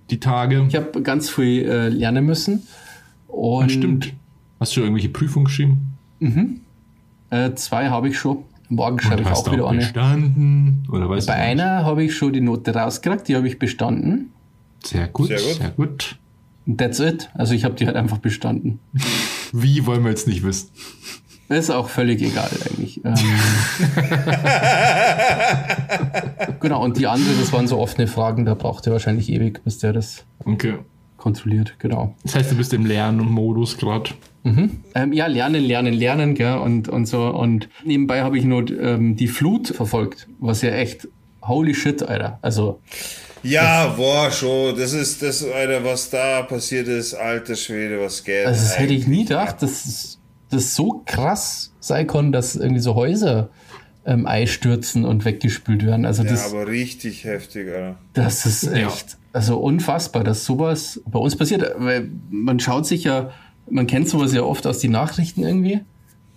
Die Tage? Ich habe ganz viel äh, lernen müssen. Und Stimmt. Hast du irgendwelche Prüfungen geschrieben? Äh, zwei habe ich schon. Morgen schreibe ich auch wieder eine. bestanden? Oder weißt Bei du einer habe ich schon die Note rausgekriegt, die habe ich bestanden. Sehr gut, Sehr sehr gut. That's it. Also ich habe die halt einfach bestanden. Wie wollen wir jetzt nicht wissen? Ist auch völlig egal eigentlich. Ähm, genau, und die andere, das waren so offene Fragen, da braucht ihr wahrscheinlich ewig, bis der das Okay. kontrolliert. Genau. Das heißt, du bist im Lernmodus gerade. Ähm, ja, lernen, lernen, lernen, gell, und, und so. Und nebenbei habe ich nur ähm, die Flut verfolgt, was ja echt holy shit, Alter. Also, Ja, boah, schon. Das ist das, Alter, was da passiert ist. Alter Schwede, was geht. also das hätte ich nie gedacht, dass das so krass sein kann, dass irgendwie so Häuser ähm, einstürzen und weggespült werden. Also Ja, das, aber richtig heftig, Alter. das ist Ja. echt, also unfassbar, dass sowas bei uns passiert. Weil man schaut sich ja, man kennt sowas ja oft aus den Nachrichten irgendwie.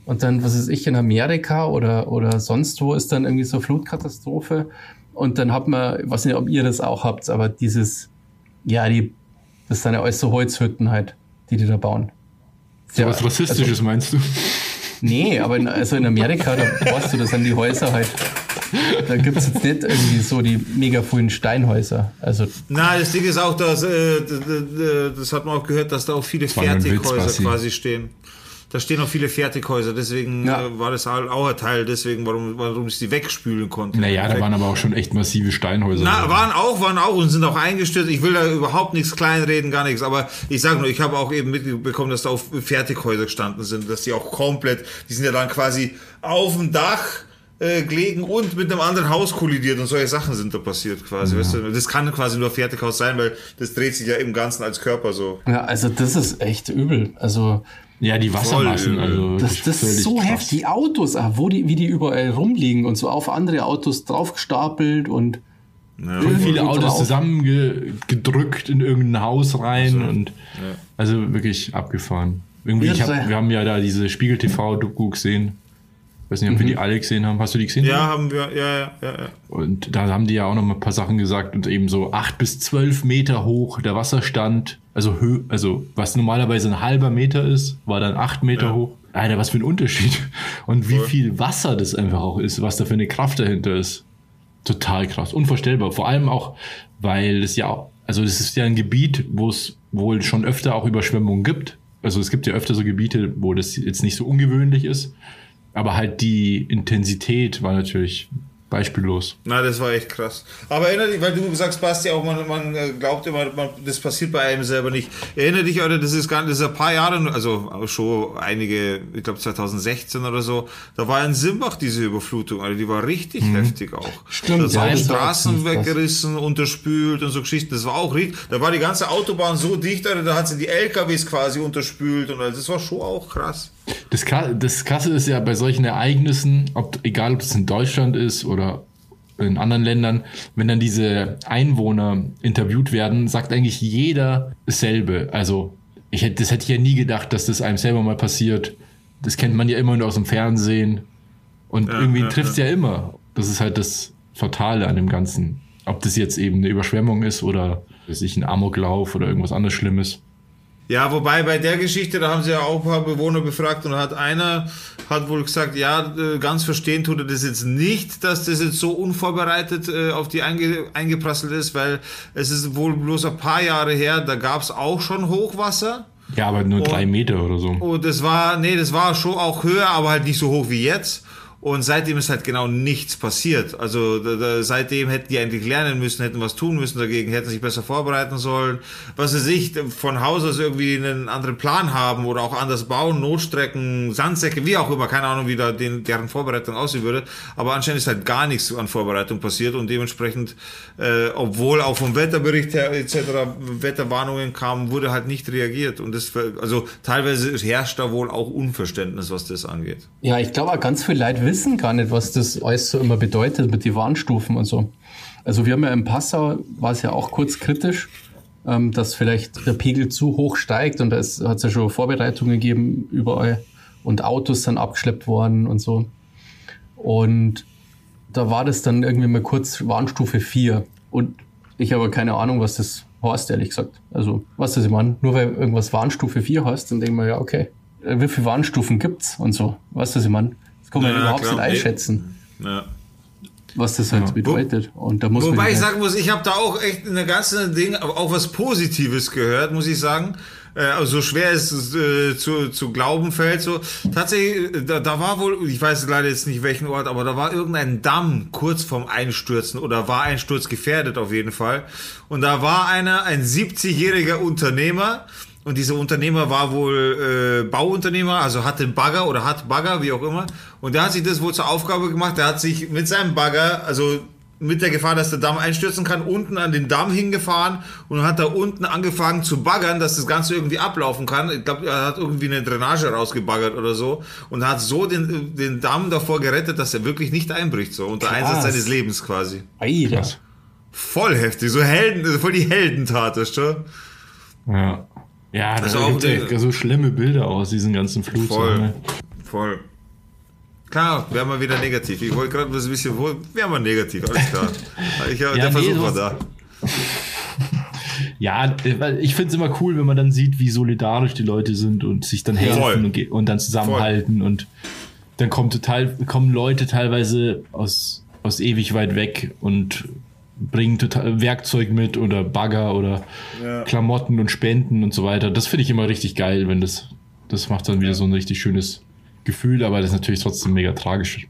Und dann, was weiß ich, in Amerika oder, oder sonst wo ist dann irgendwie so Flutkatastrophe. Und dann hat man, ich weiß nicht, ob ihr das auch habt, aber dieses, ja, die, das sind ja alles so Holzhütten halt, die die da bauen. So was Rassistisches also, meinst du? Nee, aber in, also in Amerika, da weißt du, das sind die Häuser halt. Da gibt es jetzt nicht irgendwie so die mega vielen Steinhäuser. Also Nein, das Ding ist auch, dass, äh, das hat man auch gehört, dass da auch viele Fertighäuser quasi stehen. Da stehen auch viele Fertighäuser, deswegen ja. äh, war das auch ein Teil, deswegen, warum, warum ich die wegspülen konnte. Naja, da waren aber auch schon echt massive Steinhäuser. Na, waren auch, waren auch und sind auch eingestürzt. Ich will da überhaupt nichts kleinreden, gar nichts, aber ich sage nur, ich habe auch eben mitbekommen, dass da auch Fertighäuser gestanden sind, dass die auch komplett, die sind ja dann quasi auf dem Dach äh, gelegen und mit einem anderen Haus kollidiert und solche Sachen sind da passiert quasi. Ja. Weißt du? Das kann quasi nur Fertighaus sein, weil das dreht sich ja im Ganzen als Körper so. Ja, also das ist echt übel. Also ja, die Wassermassen, also. Das, das ist so krass. heftig. Die Autos, ah, wo die, wie die überall rumliegen und so auf andere Autos draufgestapelt und. Ja, viele Autos drauf. zusammengedrückt in irgendein Haus rein also, und ja. also wirklich abgefahren. Irgendwie, ich hab, wir haben ja da diese Spiegel TV-Doku gesehen weiß nicht, ob mhm. wir die alle gesehen haben. Hast du die gesehen? Ja, haben wir, ja, ja, ja, ja. Und da haben die ja auch noch mal ein paar Sachen gesagt und eben so acht bis zwölf Meter hoch der Wasserstand, also Hö also was normalerweise ein halber Meter ist, war dann acht Meter ja. hoch. Alter, was für ein Unterschied. Und wie Voll. viel Wasser das einfach auch ist, was da für eine Kraft dahinter ist. Total krass, unvorstellbar. Vor allem auch, weil es ja, also das ist ja ein Gebiet, wo es wohl schon öfter auch Überschwemmungen gibt. Also es gibt ja öfter so Gebiete, wo das jetzt nicht so ungewöhnlich ist. Aber halt die Intensität war natürlich beispiellos. Na, das war echt krass. Aber erinnere dich, weil du sagst, Basti, auch man, man äh, glaubt immer, man, das passiert bei einem selber nicht. Erinnere dich, oder das ist gar das ist ein paar Jahre, also schon einige, ich glaube 2016 oder so, da war in Simbach diese Überflutung, also die war richtig mhm. heftig auch. Stimmt. Da sind ja, Straßen weggerissen, unterspült und so Geschichten. Das war auch richtig, da war die ganze Autobahn so dicht, also da hat sie die LKWs quasi unterspült und also das war schon auch krass. Das, das Krasse ist ja bei solchen Ereignissen, ob, egal ob es in Deutschland ist oder in anderen Ländern, wenn dann diese Einwohner interviewt werden, sagt eigentlich jeder dasselbe. Also, ich hätte, das hätte ich ja nie gedacht, dass das einem selber mal passiert. Das kennt man ja immer nur aus dem Fernsehen. Und ja, irgendwie ja, trifft es ja. ja immer. Das ist halt das Fatale an dem Ganzen. Ob das jetzt eben eine Überschwemmung ist oder sich ein Amoklauf oder irgendwas anderes Schlimmes. Ja, wobei bei der Geschichte, da haben sie ja auch ein paar Bewohner befragt und hat einer hat wohl gesagt, ja, äh, ganz verstehen tut er das jetzt nicht, dass das jetzt so unvorbereitet äh, auf die einge eingeprasselt ist, weil es ist wohl bloß ein paar Jahre her, da gab es auch schon Hochwasser. Ja, aber nur und, drei Meter oder so. Und das war, nee, das war schon auch höher, aber halt nicht so hoch wie jetzt. Und seitdem ist halt genau nichts passiert. Also da, da, seitdem hätten die eigentlich lernen müssen, hätten was tun müssen dagegen, hätten sich besser vorbereiten sollen. Was sie sich von Haus aus irgendwie einen anderen Plan haben oder auch anders bauen, Notstrecken, Sandsäcke, wie auch immer, keine Ahnung, wie da den, deren Vorbereitung aussehen würde. Aber anscheinend ist halt gar nichts an Vorbereitung passiert und dementsprechend, äh, obwohl auch vom Wetterbericht her etc. Wetterwarnungen kamen, wurde halt nicht reagiert. Und das, also teilweise herrscht da wohl auch Unverständnis, was das angeht. Ja, ich glaube, ganz viel Leid wissen gar nicht, was das alles so immer bedeutet mit den Warnstufen und so. Also wir haben ja im Passau, war es ja auch kurz kritisch, ähm, dass vielleicht der Pegel zu hoch steigt und da hat es ja schon Vorbereitungen gegeben überall und Autos sind abgeschleppt worden und so. Und da war das dann irgendwie mal kurz Warnstufe 4 und ich habe keine Ahnung, was das heißt, ehrlich gesagt. Also, was das ich meine? Nur weil irgendwas Warnstufe 4 heißt, dann denken wir ja, okay, äh, wie viele Warnstufen gibt's und so. Weißt du, was ich meine? Kann man ja, überhaupt klar. nicht einschätzen. Ja. Was das halt ja. bedeutet. Und da muss Wobei ich halt sagen muss, ich habe da auch echt eine ganze Ding, auch was Positives gehört, muss ich sagen. Äh, also so schwer es äh, zu, zu glauben fällt. So tatsächlich, äh, da, da war wohl, ich weiß leider jetzt nicht welchen Ort, aber da war irgendein Damm kurz vorm Einstürzen oder war Einsturz gefährdet auf jeden Fall. Und da war einer, ein 70-jähriger Unternehmer, und dieser Unternehmer war wohl äh, Bauunternehmer, also hatte einen Bagger oder hat Bagger, wie auch immer. Und der hat sich das wohl zur Aufgabe gemacht. Der hat sich mit seinem Bagger, also mit der Gefahr, dass der Damm einstürzen kann, unten an den Damm hingefahren und hat da unten angefangen zu baggern, dass das Ganze irgendwie ablaufen kann. Ich glaube, er hat irgendwie eine Drainage rausgebaggert oder so und hat so den, den Damm davor gerettet, dass er wirklich nicht einbricht, so unter Krass. Einsatz seines Lebens quasi. Alter. Voll heftig, so Helden, voll die Heldentat, ist schon. Ja. Ja, das also gibt ja so schlimme Bilder aus diesen ganzen Flugzeugen. Voll. Voll. Klar, wir wieder negativ. Ich wollte gerade ein bisschen, wir negativ, alles klar. Ich, Ja, der nee, Versuch war da. Ja, ich finde es immer cool, wenn man dann sieht, wie solidarisch die Leute sind und sich dann helfen Voll. und, und dann zusammenhalten und dann kommen total, kommen Leute teilweise aus, aus ewig weit weg und bringen total Werkzeug mit oder Bagger oder Ja. Klamotten und Spenden und so weiter. Das finde ich immer richtig geil, wenn das, das macht dann wieder so ein richtig schönes Gefühl, aber das ist natürlich trotzdem mega tragisch.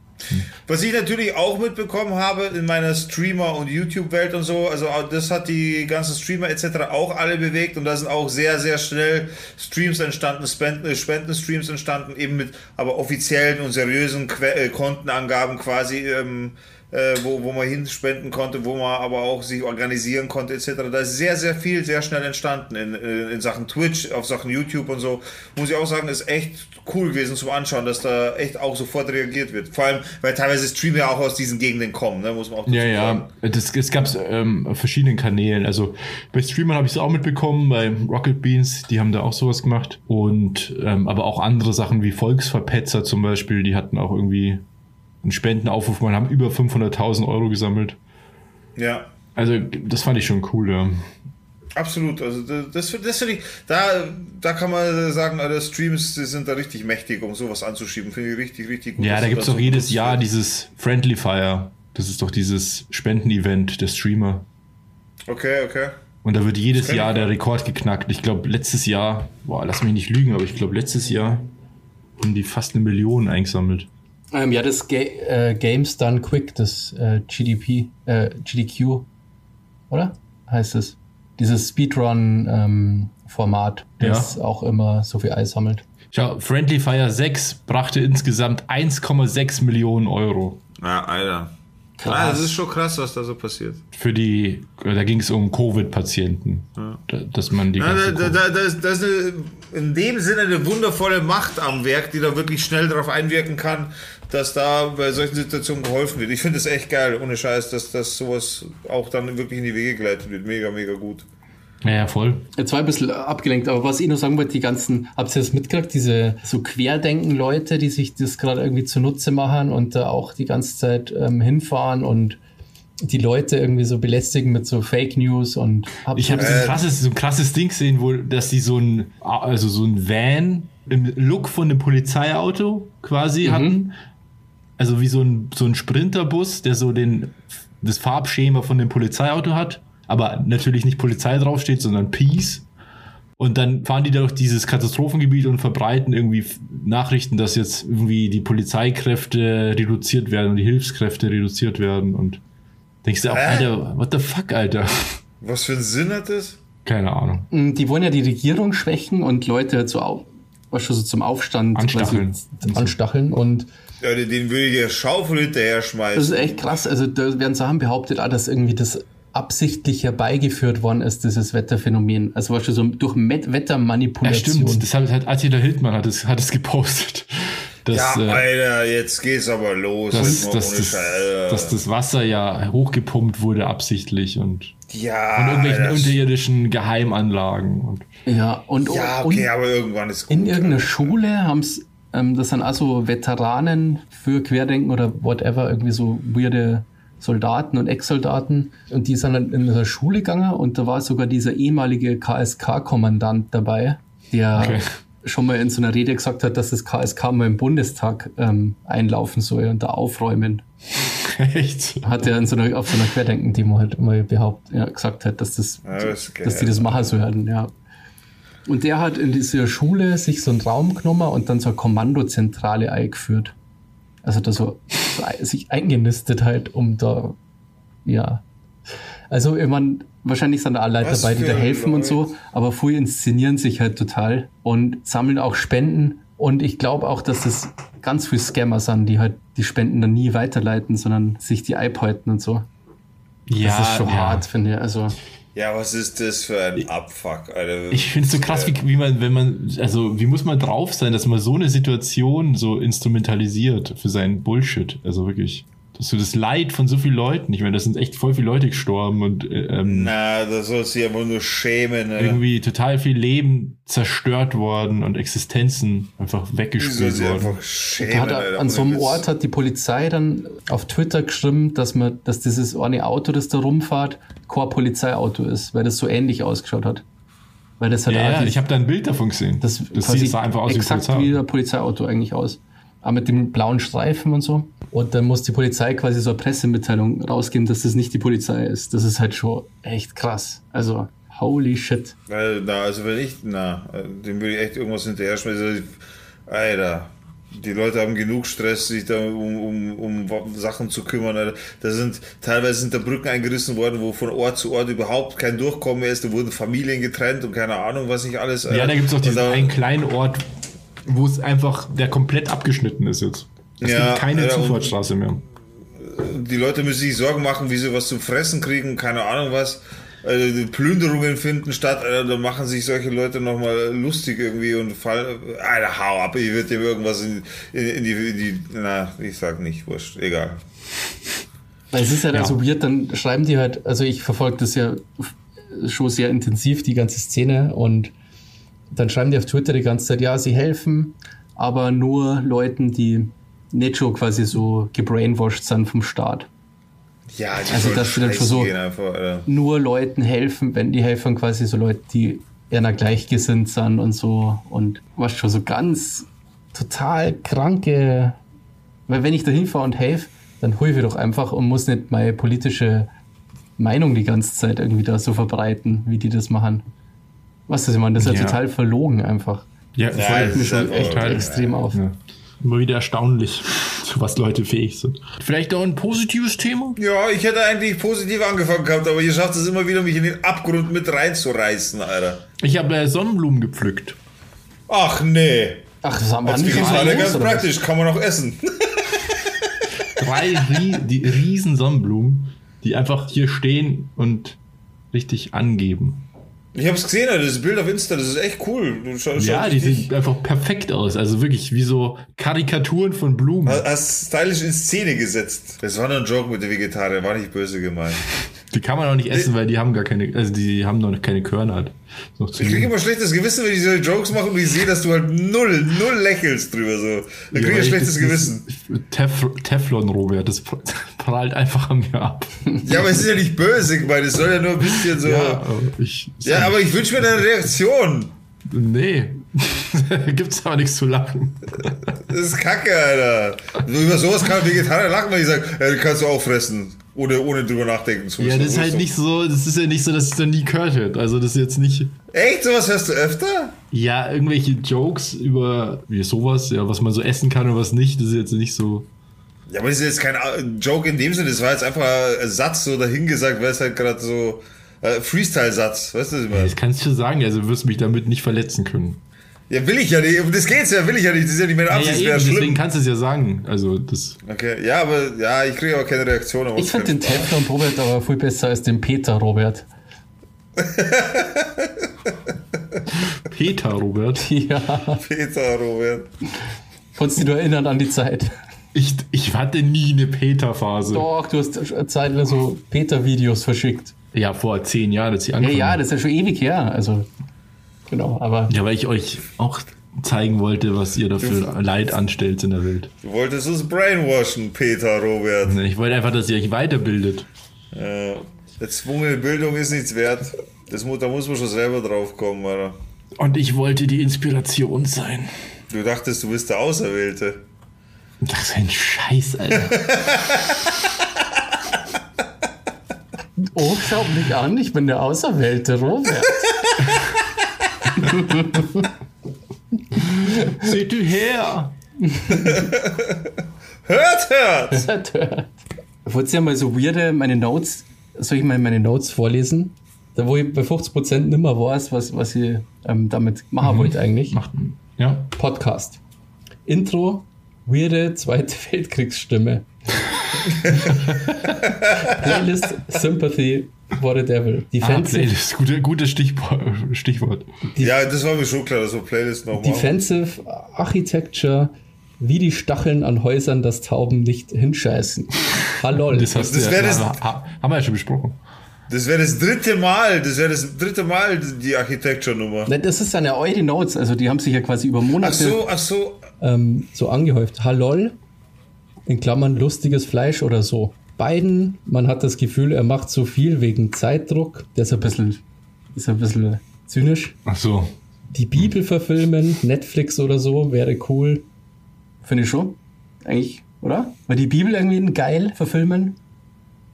Was ich natürlich auch mitbekommen habe in meiner Streamer- und YouTube-Welt und so, also das hat die ganzen Streamer etc. auch alle bewegt und da sind auch sehr, sehr schnell Streams entstanden, Spenden, Spendenstreams entstanden, eben mit aber offiziellen und seriösen äh, Kontenangaben quasi, ähm, äh, wo, wo man hinspenden konnte, wo man aber auch sich organisieren konnte etc. Da ist sehr, sehr viel sehr schnell entstanden in, in, in Sachen Twitch, auf Sachen YouTube und so. Muss ich auch sagen, ist echt cool gewesen zum Anschauen, dass da echt auch sofort reagiert wird. Vor allem, weil teilweise Streamer ja auch aus diesen Gegenden kommen, ne? muss man auch Ja, ja, das, das gab es ähm, auf verschiedenen Kanälen. Also bei Streamern habe ich es auch mitbekommen, bei Rocket Beans, die haben da auch sowas gemacht. Und ähm, aber auch andere Sachen wie Volksverpetzer zum Beispiel, die hatten auch irgendwie einen Spendenaufruf, man haben über 500.000 Euro gesammelt. Ja. Also das fand ich schon cool, ja. Absolut, also das, das, finde ich, da, da kann man sagen, alle Streams die sind da richtig mächtig, um sowas anzuschieben. Finde ich richtig, richtig gut. Ja, da gibt es doch jedes Jahr dieses Friendly Fire. Das ist doch dieses Spendenevent der Streamer. Okay, okay. Und da wird jedes Jahr der Rekord geknackt. Ich glaube, letztes Jahr, boah, lass mich nicht lügen, aber ich glaube, letztes Jahr haben die fast eine Million eingesammelt. Ähm, ja, das Ga äh, Games Done Quick, das äh, GDP, äh, GDQ, oder? Heißt es. Dieses Speedrun-Format, das auch immer so viel Eis sammelt. Schau, Friendly Fire 6 brachte insgesamt 1,6 Millionen Euro. Ja, Alter. Krass. Ah, das ist schon krass, was da so passiert. Für die, da ging es um Covid-Patienten. Da- Dass man die Ja, ganze da, da, da, ist, da ist eine, in dem Sinne eine wundervolle Macht am Werk, die da wirklich schnell darauf einwirken kann, dass da bei solchen Situationen geholfen wird. Ich finde es echt geil, ohne Scheiß, dass, dass sowas auch dann wirklich in die Wege geleitet wird. Mega, mega gut. Ja, ja, voll. Jetzt war ein bisschen abgelenkt, aber was ich noch sagen wollte, die ganzen, habt ihr das mitgekriegt, diese so Querdenken-Leute, die sich das gerade irgendwie zunutze machen und da auch die ganze Zeit ähm, hinfahren und die Leute irgendwie so belästigen mit so Fake News und habt Ich habe so ein krasses, so ein krasses Ding gesehen, wo, dass die so ein, also so ein Van im Look von einem Polizeiauto quasi hatten. Also wie so ein, so ein Sprinterbus, der so den, das Farbschema von dem Polizeiauto hat, aber natürlich nicht Polizei draufsteht, sondern Peace. Und dann fahren die da durch dieses Katastrophengebiet und verbreiten irgendwie Nachrichten, dass jetzt irgendwie die Polizeikräfte reduziert werden und die Hilfskräfte reduziert werden. Und denkst du auch, Hä? Alter, what the fuck, Alter? Was für einen Sinn hat das? Keine Ahnung. Mm, Die wollen ja die Regierung schwächen und Leute so, auf, was schon so zum Aufstand Anstacheln. quasi anstacheln. Und Ja, den- würde ich ja Schaufel hinterher das schmeißen. ist echt krass. Also da werden Sachen behauptet, ah, dass irgendwie das absichtlich herbeigeführt worden ist, dieses Wetterphänomen. Also was schon so durch Met Ja, Wettermanipulation. stimmt. Das hat, hat Attila Hildmann hat es, hat es gepostet. Dass, Ja, äh, Alter, jetzt geht's aber los. dass, dass, das, dass das Wasser ja hochgepumpt wurde absichtlich und ja, von irgendwelchen Alter. unterirdischen Geheimanlagen. Und ja, und, Ja, und okay, aber irgendwann ist gut. in irgendeiner Alter. Schule haben es, ähm, das sind also Veteranen für Querdenken oder whatever, irgendwie so weirde Soldaten und Ex-Soldaten. Und die sind dann in der Schule gegangen und da war sogar dieser ehemalige KSK-Kommandant dabei, der Okay. schon mal in so einer Rede gesagt hat, dass das KSK mal im Bundestag ähm, einlaufen soll und da aufräumen. echt. Hat er in so einer, auf so einer Querdenken-Demo halt mal behauptet, ja, gesagt hat, dass das, das dass die das machen sollen, ja. Und der hat in dieser Schule sich so einen Raum genommen und dann so eine Kommandozentrale eingeführt. Also da so, so sich eingenistet halt, um da, ja. Also ich mein, wahrscheinlich sind da alle Leute Was dabei, die da helfen und so, aber viele inszenieren sich halt total und sammeln auch Spenden. Und ich glaube auch, dass das ganz viele Scammer sind, die halt die Spenden dann nie weiterleiten, sondern sich die einhalten und so. Ja, das ist schon ja. hart, finde ich. Also, Ja, was ist das für ein Abfuck, Alter? Ich finde es so krass, wie, wie man, wenn man, also wie muss man drauf sein, dass man so eine Situation so instrumentalisiert für seinen Bullshit. Also wirklich. So das Leid von so vielen Leuten. Ich meine, das sind echt voll viele Leute gestorben und äh, ähm, Na, da soll sich aber nur schämen. Alter. irgendwie total viel Leben zerstört worden und Existenzen einfach weggespült worden. einfach schämen. Da hat Alter, er, an so einem. Ort hat die Polizei dann auf Twitter geschrieben, dass man, dass dieses eine Auto, das da rumfährt, kein Polizeiauto ist, weil das so ähnlich ausgeschaut hat. Weil das hat Ja, ja, ich habe da ein Bild davon gesehen. das, das sieht, sah einfach aus exakt wie wie ein Polizeiauto eigentlich aus. Aber mit dem blauen Streifen und so. Und dann muss die Polizei quasi so eine Pressemitteilung rausgeben, dass das nicht die Polizei ist. Das ist halt schon echt krass. Also, holy shit. Äh, Na, also wenn ich, na, dem würde ich echt irgendwas hinterher schmeißen. Alter, die Leute haben genug Stress, sich da um, um, um Sachen zu kümmern. Alter. Da sind, teilweise sind da Brücken eingerissen worden, wo von Ort zu Ort überhaupt kein Durchkommen mehr ist. Da wurden Familien getrennt und keine Ahnung, was nicht alles. Ja, da gibt es auch diesen einen kleinen Ort, wo es einfach, der komplett abgeschnitten ist jetzt. Es Ja, gibt keine und- Zufahrtsstraße mehr. die Leute müssen sich Sorgen machen, wie sie was zum Fressen kriegen, keine Ahnung was. Also die Plünderungen finden statt, Alter, da machen sich solche Leute nochmal lustig irgendwie und fallen. Alter, hau ab, ich würde dem irgendwas in, in, in, die, in die. Na, ich sag nicht, wurscht, egal. Weil es ist halt Ja. also weird, dann schreiben die halt, also ich verfolge das ja schon sehr intensiv, die ganze Szene, und dann schreiben die auf Twitter die ganze Zeit, ja, sie helfen, aber nur Leuten, die nicht schon quasi so gebrainwashed sind vom Staat. Ja, die Also sollen das wird dann schon so- einfach. Nur Leuten helfen, wenn die helfen quasi so Leute, die eher gleichgesinnt sind und so und was schon so ganz total kranke, weil wenn ich da hinfahre und helfe, dann helfe ich doch einfach und muss nicht meine politische Meinung die ganze Zeit irgendwie da so verbreiten, wie die das machen. Was das ich meine, das ist ja, Ja. total verlogen einfach. Ja, Ja, voll. das ist schon einfach- echt ja, extrem auf. Ja. Immer wieder erstaunlich, zu was Leute fähig sind. Vielleicht auch ein positives Thema? Ja, ich hätte eigentlich positiv angefangen gehabt, aber ihr schafft es immer wieder, mich in den Abgrund mit reinzureißen, Alter. Ich habe äh, Sonnenblumen gepflückt. Ach nee. Ach, das haben wir Das ist schon alle ganz praktisch, kann man auch essen. Drei rie die riesen Sonnenblumen, die einfach hier stehen und richtig angeben. Ich hab's gesehen, Alter, das Bild auf Insta, das ist echt cool. Ja, die sehen einfach perfekt aus. Also wirklich wie so Karikaturen von Blumen. Hast stylisch in Szene gesetzt. Das war nur ein Joke mit den Vegetariern, war nicht böse gemeint. Die kann man auch nicht essen, weil die haben gar keine, also die haben noch keine Körner. Noch zu Ich krieg immer schlechtes Gewissen, wenn ich solche Jokes mache und ich sehe, dass du halt null, null lächelst drüber so. Dann krieg ich ein schlechtes Gewissen. Tef Teflon, Robert, das prallt einfach an mir ab. Ja, aber es ist ja nicht böse gemeint, es soll ja nur ein bisschen so. Ja, Ja, aber ich. aber ich wünsche mir eine Reaktion. Nee. Gibt's aber nichts zu lachen. Das ist kacke, Alter. Über sowas kann ein Vegetarier lachen, wenn ich sage, ja, die kannst du auch fressen, ohne, ohne drüber nachdenken zu Ja, müssen. das ist halt nicht so, das ist ja nicht so, dass ich das nie gehört hätte. Also das ist jetzt nicht. Echt? Sowas hörst du öfter? Ja, irgendwelche Jokes über wie sowas, ja, was man so essen kann und was nicht, das ist jetzt nicht so. Ja, aber das ist jetzt kein äh, Joke in dem Sinne, das war jetzt einfach ein Satz so dahingesagt, weil es halt gerade so äh, Freestyle-Satz, weißt du, was ich meine? Das kannst du sagen, also du wirst mich damit nicht verletzen können. Ja, will ich ja nicht, um das geht's ja, will ich ja nicht, das ist ja nicht meine Ja, ja, Absicht, das eben, deswegen schlimm. kannst du es ja sagen. Also das. Okay, ja, aber ja, ich kriege aber keine Reaktion. aber Ich finde den Teflon Robert aber viel besser als den Peter Robert. Peter, Robert. Ja, Peter, Robert. konntest du dich nur erinnern an die Zeit? Ich, ich hatte nie eine Peter-Phase. Doch, du hast eine Zeit lang so Peter-Videos verschickt. Ja, vor zehn Jahren, als ich Ja, angefangen ja, habe. das ist ja schon ewig her. Also, genau, aber Ja, weil ich euch auch zeigen wollte, was ihr dafür Leid anstellt in der Welt. Du wolltest uns brainwashen, Peter, Robert. Ich wollte einfach, dass ihr euch weiterbildet. Äh, erzwungene Bildung ist nichts wert. Das, da muss man schon selber drauf kommen, Alter. Und ich wollte die Inspiration sein. Du dachtest, du bist der Auserwählte. Das ist ein Scheiß, Alter. oh, schau mich an, ich bin der auserwählte Robert. Seht ihr her! Hört, hört! Hört, hört. Wolltest du ja mal so weirde, meine Notes, soll ich mal meine Notes vorlesen? Da wo ich bei 50% nimmer weiß, was, was ich ähm, damit machen wollte eigentlich. Macht, ja. Podcast. Intro, weirde Zweite Weltkriegsstimme. Playlist, Sympathy, What a Devil. Ah, Defensive, Playlist. Gute, gutes Stichwort. Stichwort. Ja, das war mir schon klar, dass wir Playlist noch machen. Defensive Architecture, wie die Stacheln an Häusern, dass Tauben nicht hinscheißen. Hallo. Das, Das das- ha- ha- haben wir ja schon besprochen. Das wäre das dritte Mal, das wäre das dritte Mal die Architecture-Nummer. Nein, Das ist eine eure Notes, also die haben sich ja quasi über Ach Monate so, ach so. ähm, so angehäuft. Halol, in Klammern lustiges Fleisch oder so. Beiden, man hat das Gefühl, er macht so viel wegen Zeitdruck. Der ist ein bisschen, ist ein bisschen zynisch. Ach so. Die Bibel verfilmen, Netflix oder so, wäre cool. Finde ich schon. Eigentlich, oder? Weil die Bibel irgendwie geil verfilmen.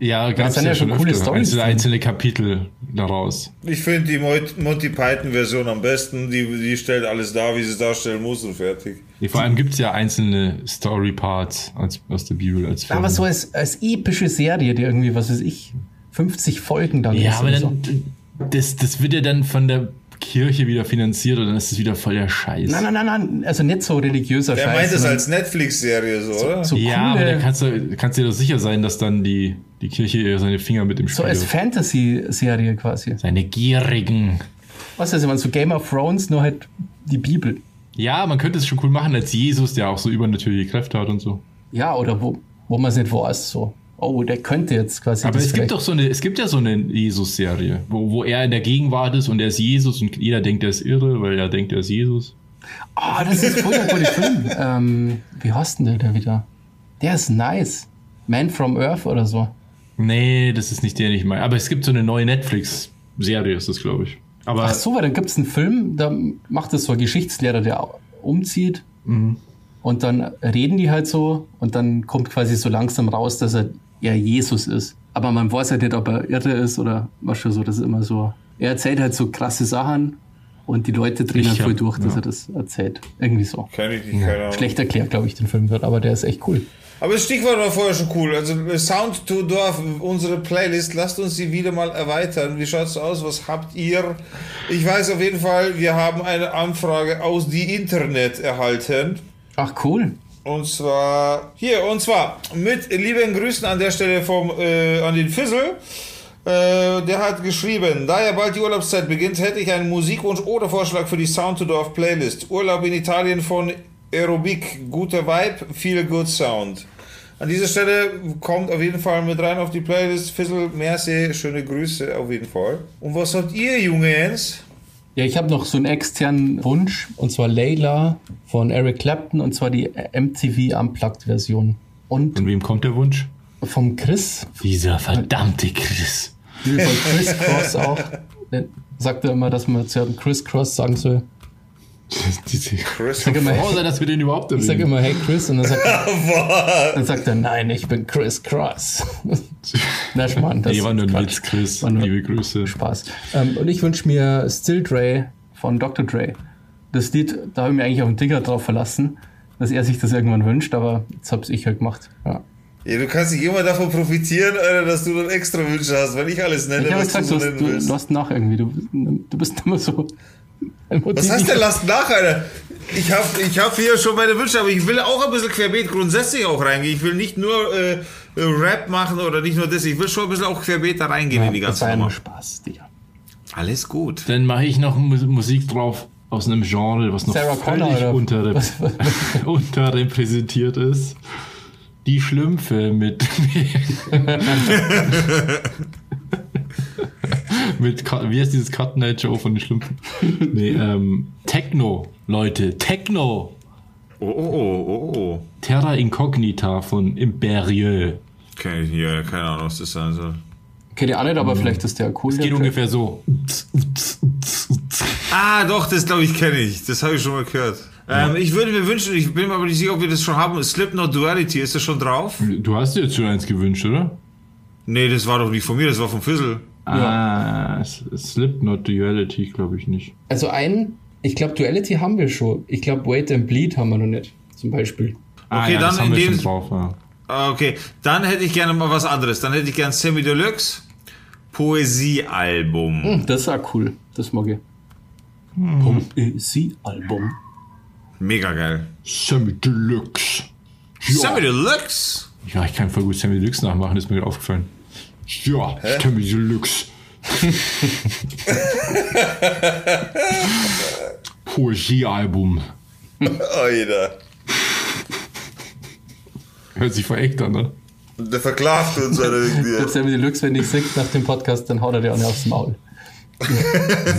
Ja, gab es sind ja, ja schon coole öfter. Storys Einzelne, einzelne Kapitel daraus. Ich finde die Mo- Monty Python-Version am besten. Die, die stellt alles dar, wie sie es darstellen muss und fertig. Nee, vor allem gibt es ja einzelne Story-Parts als, aus der Bibel als Film. Aber so als, als epische Serie, die irgendwie, was weiß ich, 50 Folgen dann ja, ist aber dann, das, das wird ja dann von der Kirche wieder finanziert und dann ist es wieder voll der Scheiß. Nein, nein, nein, nein, also nicht so religiöser Der Scheiß. meint es als Netflix-Serie, so, oder? so ja, aber da kannst du kannst dir doch sicher sein, dass dann die, die Kirche seine Finger mit dem so Spiel als hat. Fantasy-Serie quasi. Seine gierigen. Was ist, man so Game of Thrones, nur halt die Bibel. Ja, man könnte es schon cool machen als Jesus, der auch so übernatürliche Kräfte hat und so. Ja, oder wo, wo man es nicht weiß, so. Oh, der könnte jetzt quasi. Aber das es gibt doch so eine, es gibt ja so eine Jesus-Serie, wo, wo er in der Gegenwart ist und er ist Jesus und jeder denkt, er ist irre, weil er denkt, er ist Jesus. Ah, das ist voll der gute Film. ähm, wie heißt denn der wieder? Der ist nice. Man from Earth oder so. Nee, das ist nicht der, den ich meine. Aber es gibt so eine neue Netflix-Serie, ist das, glaube ich. Aber Ach so, weil dann gibt es einen Film, da macht es so ein Geschichtslehrer, der umzieht. Und dann reden die halt so und dann kommt quasi so langsam raus, dass er ja Jesus ist. Aber man weiß halt nicht, ob er irre ist oder was schon so. Das ist immer so. Er erzählt halt so krasse Sachen und die Leute drehen Ich halt voll durch, dass ja. er das erzählt. Irgendwie so. Kenn ich nicht, keine Ahnung. Schlecht erklärt, glaube ich, den Film wird, aber der ist echt cool. Aber das Stichwort war vorher schon cool. Also Sound to Dorf, unsere Playlist, lasst uns sie wieder mal erweitern. Wie schaut's aus? Was habt ihr? Ich weiß auf jeden Fall, wir haben eine Anfrage aus die Internet erhalten. Ach, cool. Und zwar hier, und zwar mit lieben Grüßen an der Stelle vom äh, an den Fizzle. Äh, der hat geschrieben, da ja bald die Urlaubszeit beginnt, hätte ich einen Musikwunsch oder Vorschlag für die Sound to Dorf Playlist. Urlaub in Italien von Aerobic, guter Vibe, viel good Sound. An dieser Stelle kommt auf jeden Fall mit rein auf die Playlist. Fizzle, merci, schöne Grüße auf jeden Fall. Und was habt ihr, Jungens? Ja, ich habe noch so einen externen Wunsch, und zwar Layla von Eric Clapton, und zwar die MTV Unplugged-Version. Und von wem kommt der Wunsch? vom Chris, Dieser verdammte Chris. von Chris Cross auch. Der sagt er immer, dass man zu Chris Cross sagen soll. Chris Sag immer, Froh sein, dass wir den überhaupt ich sag erwähnen. immer, hey Chris, und dann sagt, er, dann sagt er, nein, ich bin Chris Cross. Na, Schmarrn, das Nee, war nur ein. Witz, Chris. Liebe Grüße. Spaß. Ähm, und ich wünsche mir Still Dre von Dr. Dre. Das Lied, da habe ich mir eigentlich auf den Digger drauf verlassen, dass er sich das irgendwann wünscht, aber jetzt hab's ich halt gemacht. Ja. Ja, du kannst nicht immer davon profitieren, Alter, dass du dann extra Wünsche hast, wenn ich alles nenne, Ich habe was gesagt, du du so hast, nennen du, willst. du hast nach irgendwie. Du, du bist immer so. Was heißt denn, lasst nach, Alter? Ich habe ich hab hier schon meine Wünsche, aber ich will auch ein bisschen querbeet grundsätzlich auch reingehen. Ich will nicht nur äh, äh, Rap machen oder nicht nur das, ich will schon ein bisschen auch querbeet da reingehen in die das ganze war ja nur Nummer. Spaß, Digga. Alles gut. Dann mache ich noch Mu- Musik drauf aus einem Genre, was noch Sarah völlig oder unterre was- was- unterrepräsentiert ist. Die Schlümpfe mit mit wie heißt dieses Cut Night Show von den Schlümpfen? Nee, ähm, Techno, Leute, Techno. Oh, oh, oh, oh, oh. Terra Incognita von Imperieux. Okay, hier, keine Ahnung, was das sein soll. Kennt ihr auch nicht, aber vielleicht ist der cool. Es geht ungefähr so. Ah, doch, das glaube ich kenne ich. Das habe ich schon mal gehört. Ähm, ich würde mir wünschen, ich bin mir aber nicht sicher, ob wir das schon haben. Slipknot Duality, ist das schon drauf? Du hast dir jetzt schon eins gewünscht, oder? Nee, das war doch nicht von mir, das war von Fizzle. Ah, S- Slipknot Duality, glaube ich nicht. Also ein, ich glaube, Duality haben wir schon. Ich glaube, Wait and Bleed haben wir noch nicht. Zum Beispiel. Ah, Okay, ja, dann das haben in wir dem- schon drauf. Ja. Ah, Okay, dann hätte ich gerne mal was anderes. Dann hätte ich gerne Semi Deluxe Poesiealbum. Hm, das ist auch cool. Das mag ich. Poesie-Album. Mega geil. Sammy Deluxe. Semi Deluxe? Ja, ich kann voll gut Sammy Deluxe nachmachen, ist mir gerade aufgefallen. Ja, Sammy Deluxe. Poesiealbum. Alter. Hört sich voll echt an, ne? Der verklagt uns oder irgendwie. Jetzt Sammy Deluxe, wenn ich singt nach dem Podcast, dann haut er dir auch nicht aufs Maul.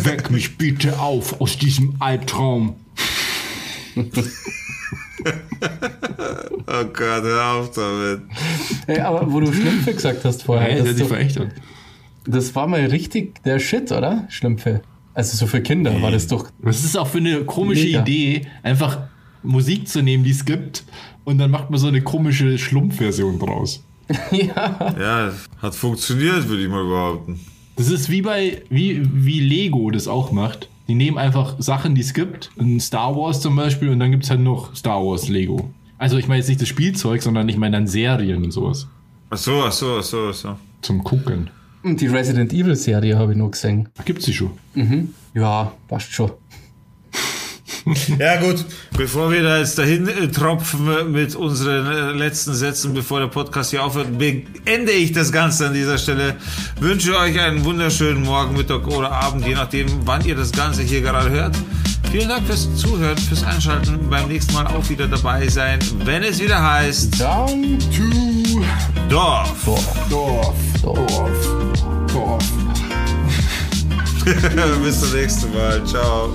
Weck mich bitte auf aus diesem Albtraum. Oh Gott, hör auf damit. Ey, aber wo du Schlümpfe gesagt hast vorher, Hey, das, ist echt an. das war mal richtig der Shit, oder? Schlümpfe. Also so für Kinder war das doch. Was ist auch für eine komische Mega. Idee, einfach Musik zu nehmen, die es gibt, und dann macht man so eine komische Schlumpfversion draus. ja. Ja, hat funktioniert, würde ich mal behaupten. Das ist wie bei, wie, wie Lego das auch macht. Die nehmen einfach Sachen, die es gibt, in Star Wars zum Beispiel, und dann gibt es halt noch Star Wars Lego. Also ich meine jetzt nicht das Spielzeug, sondern ich meine dann Serien und sowas. Ach so, ach so, ach so, ach so. Zum Gucken. Und die Resident Evil Serie habe ich nur gesehen. Da gibt's die schon. Ja, passt schon. Ja gut, bevor wir da jetzt dahin äh, tropfen mit unseren äh, letzten Sätzen, bevor der Podcast hier aufhört, beende ich das Ganze an dieser Stelle. Wünsche euch einen wunderschönen Morgen, Mittag oder Abend, je nachdem, wann ihr das Ganze hier gerade hört. Vielen Dank fürs Zuhören, fürs Einschalten. Beim nächsten Mal auch wieder dabei sein, wenn es wieder heißt Down To Dorf. Dorf. Dorf. Dorf. Dorf. Bis zum nächsten Mal. Ciao.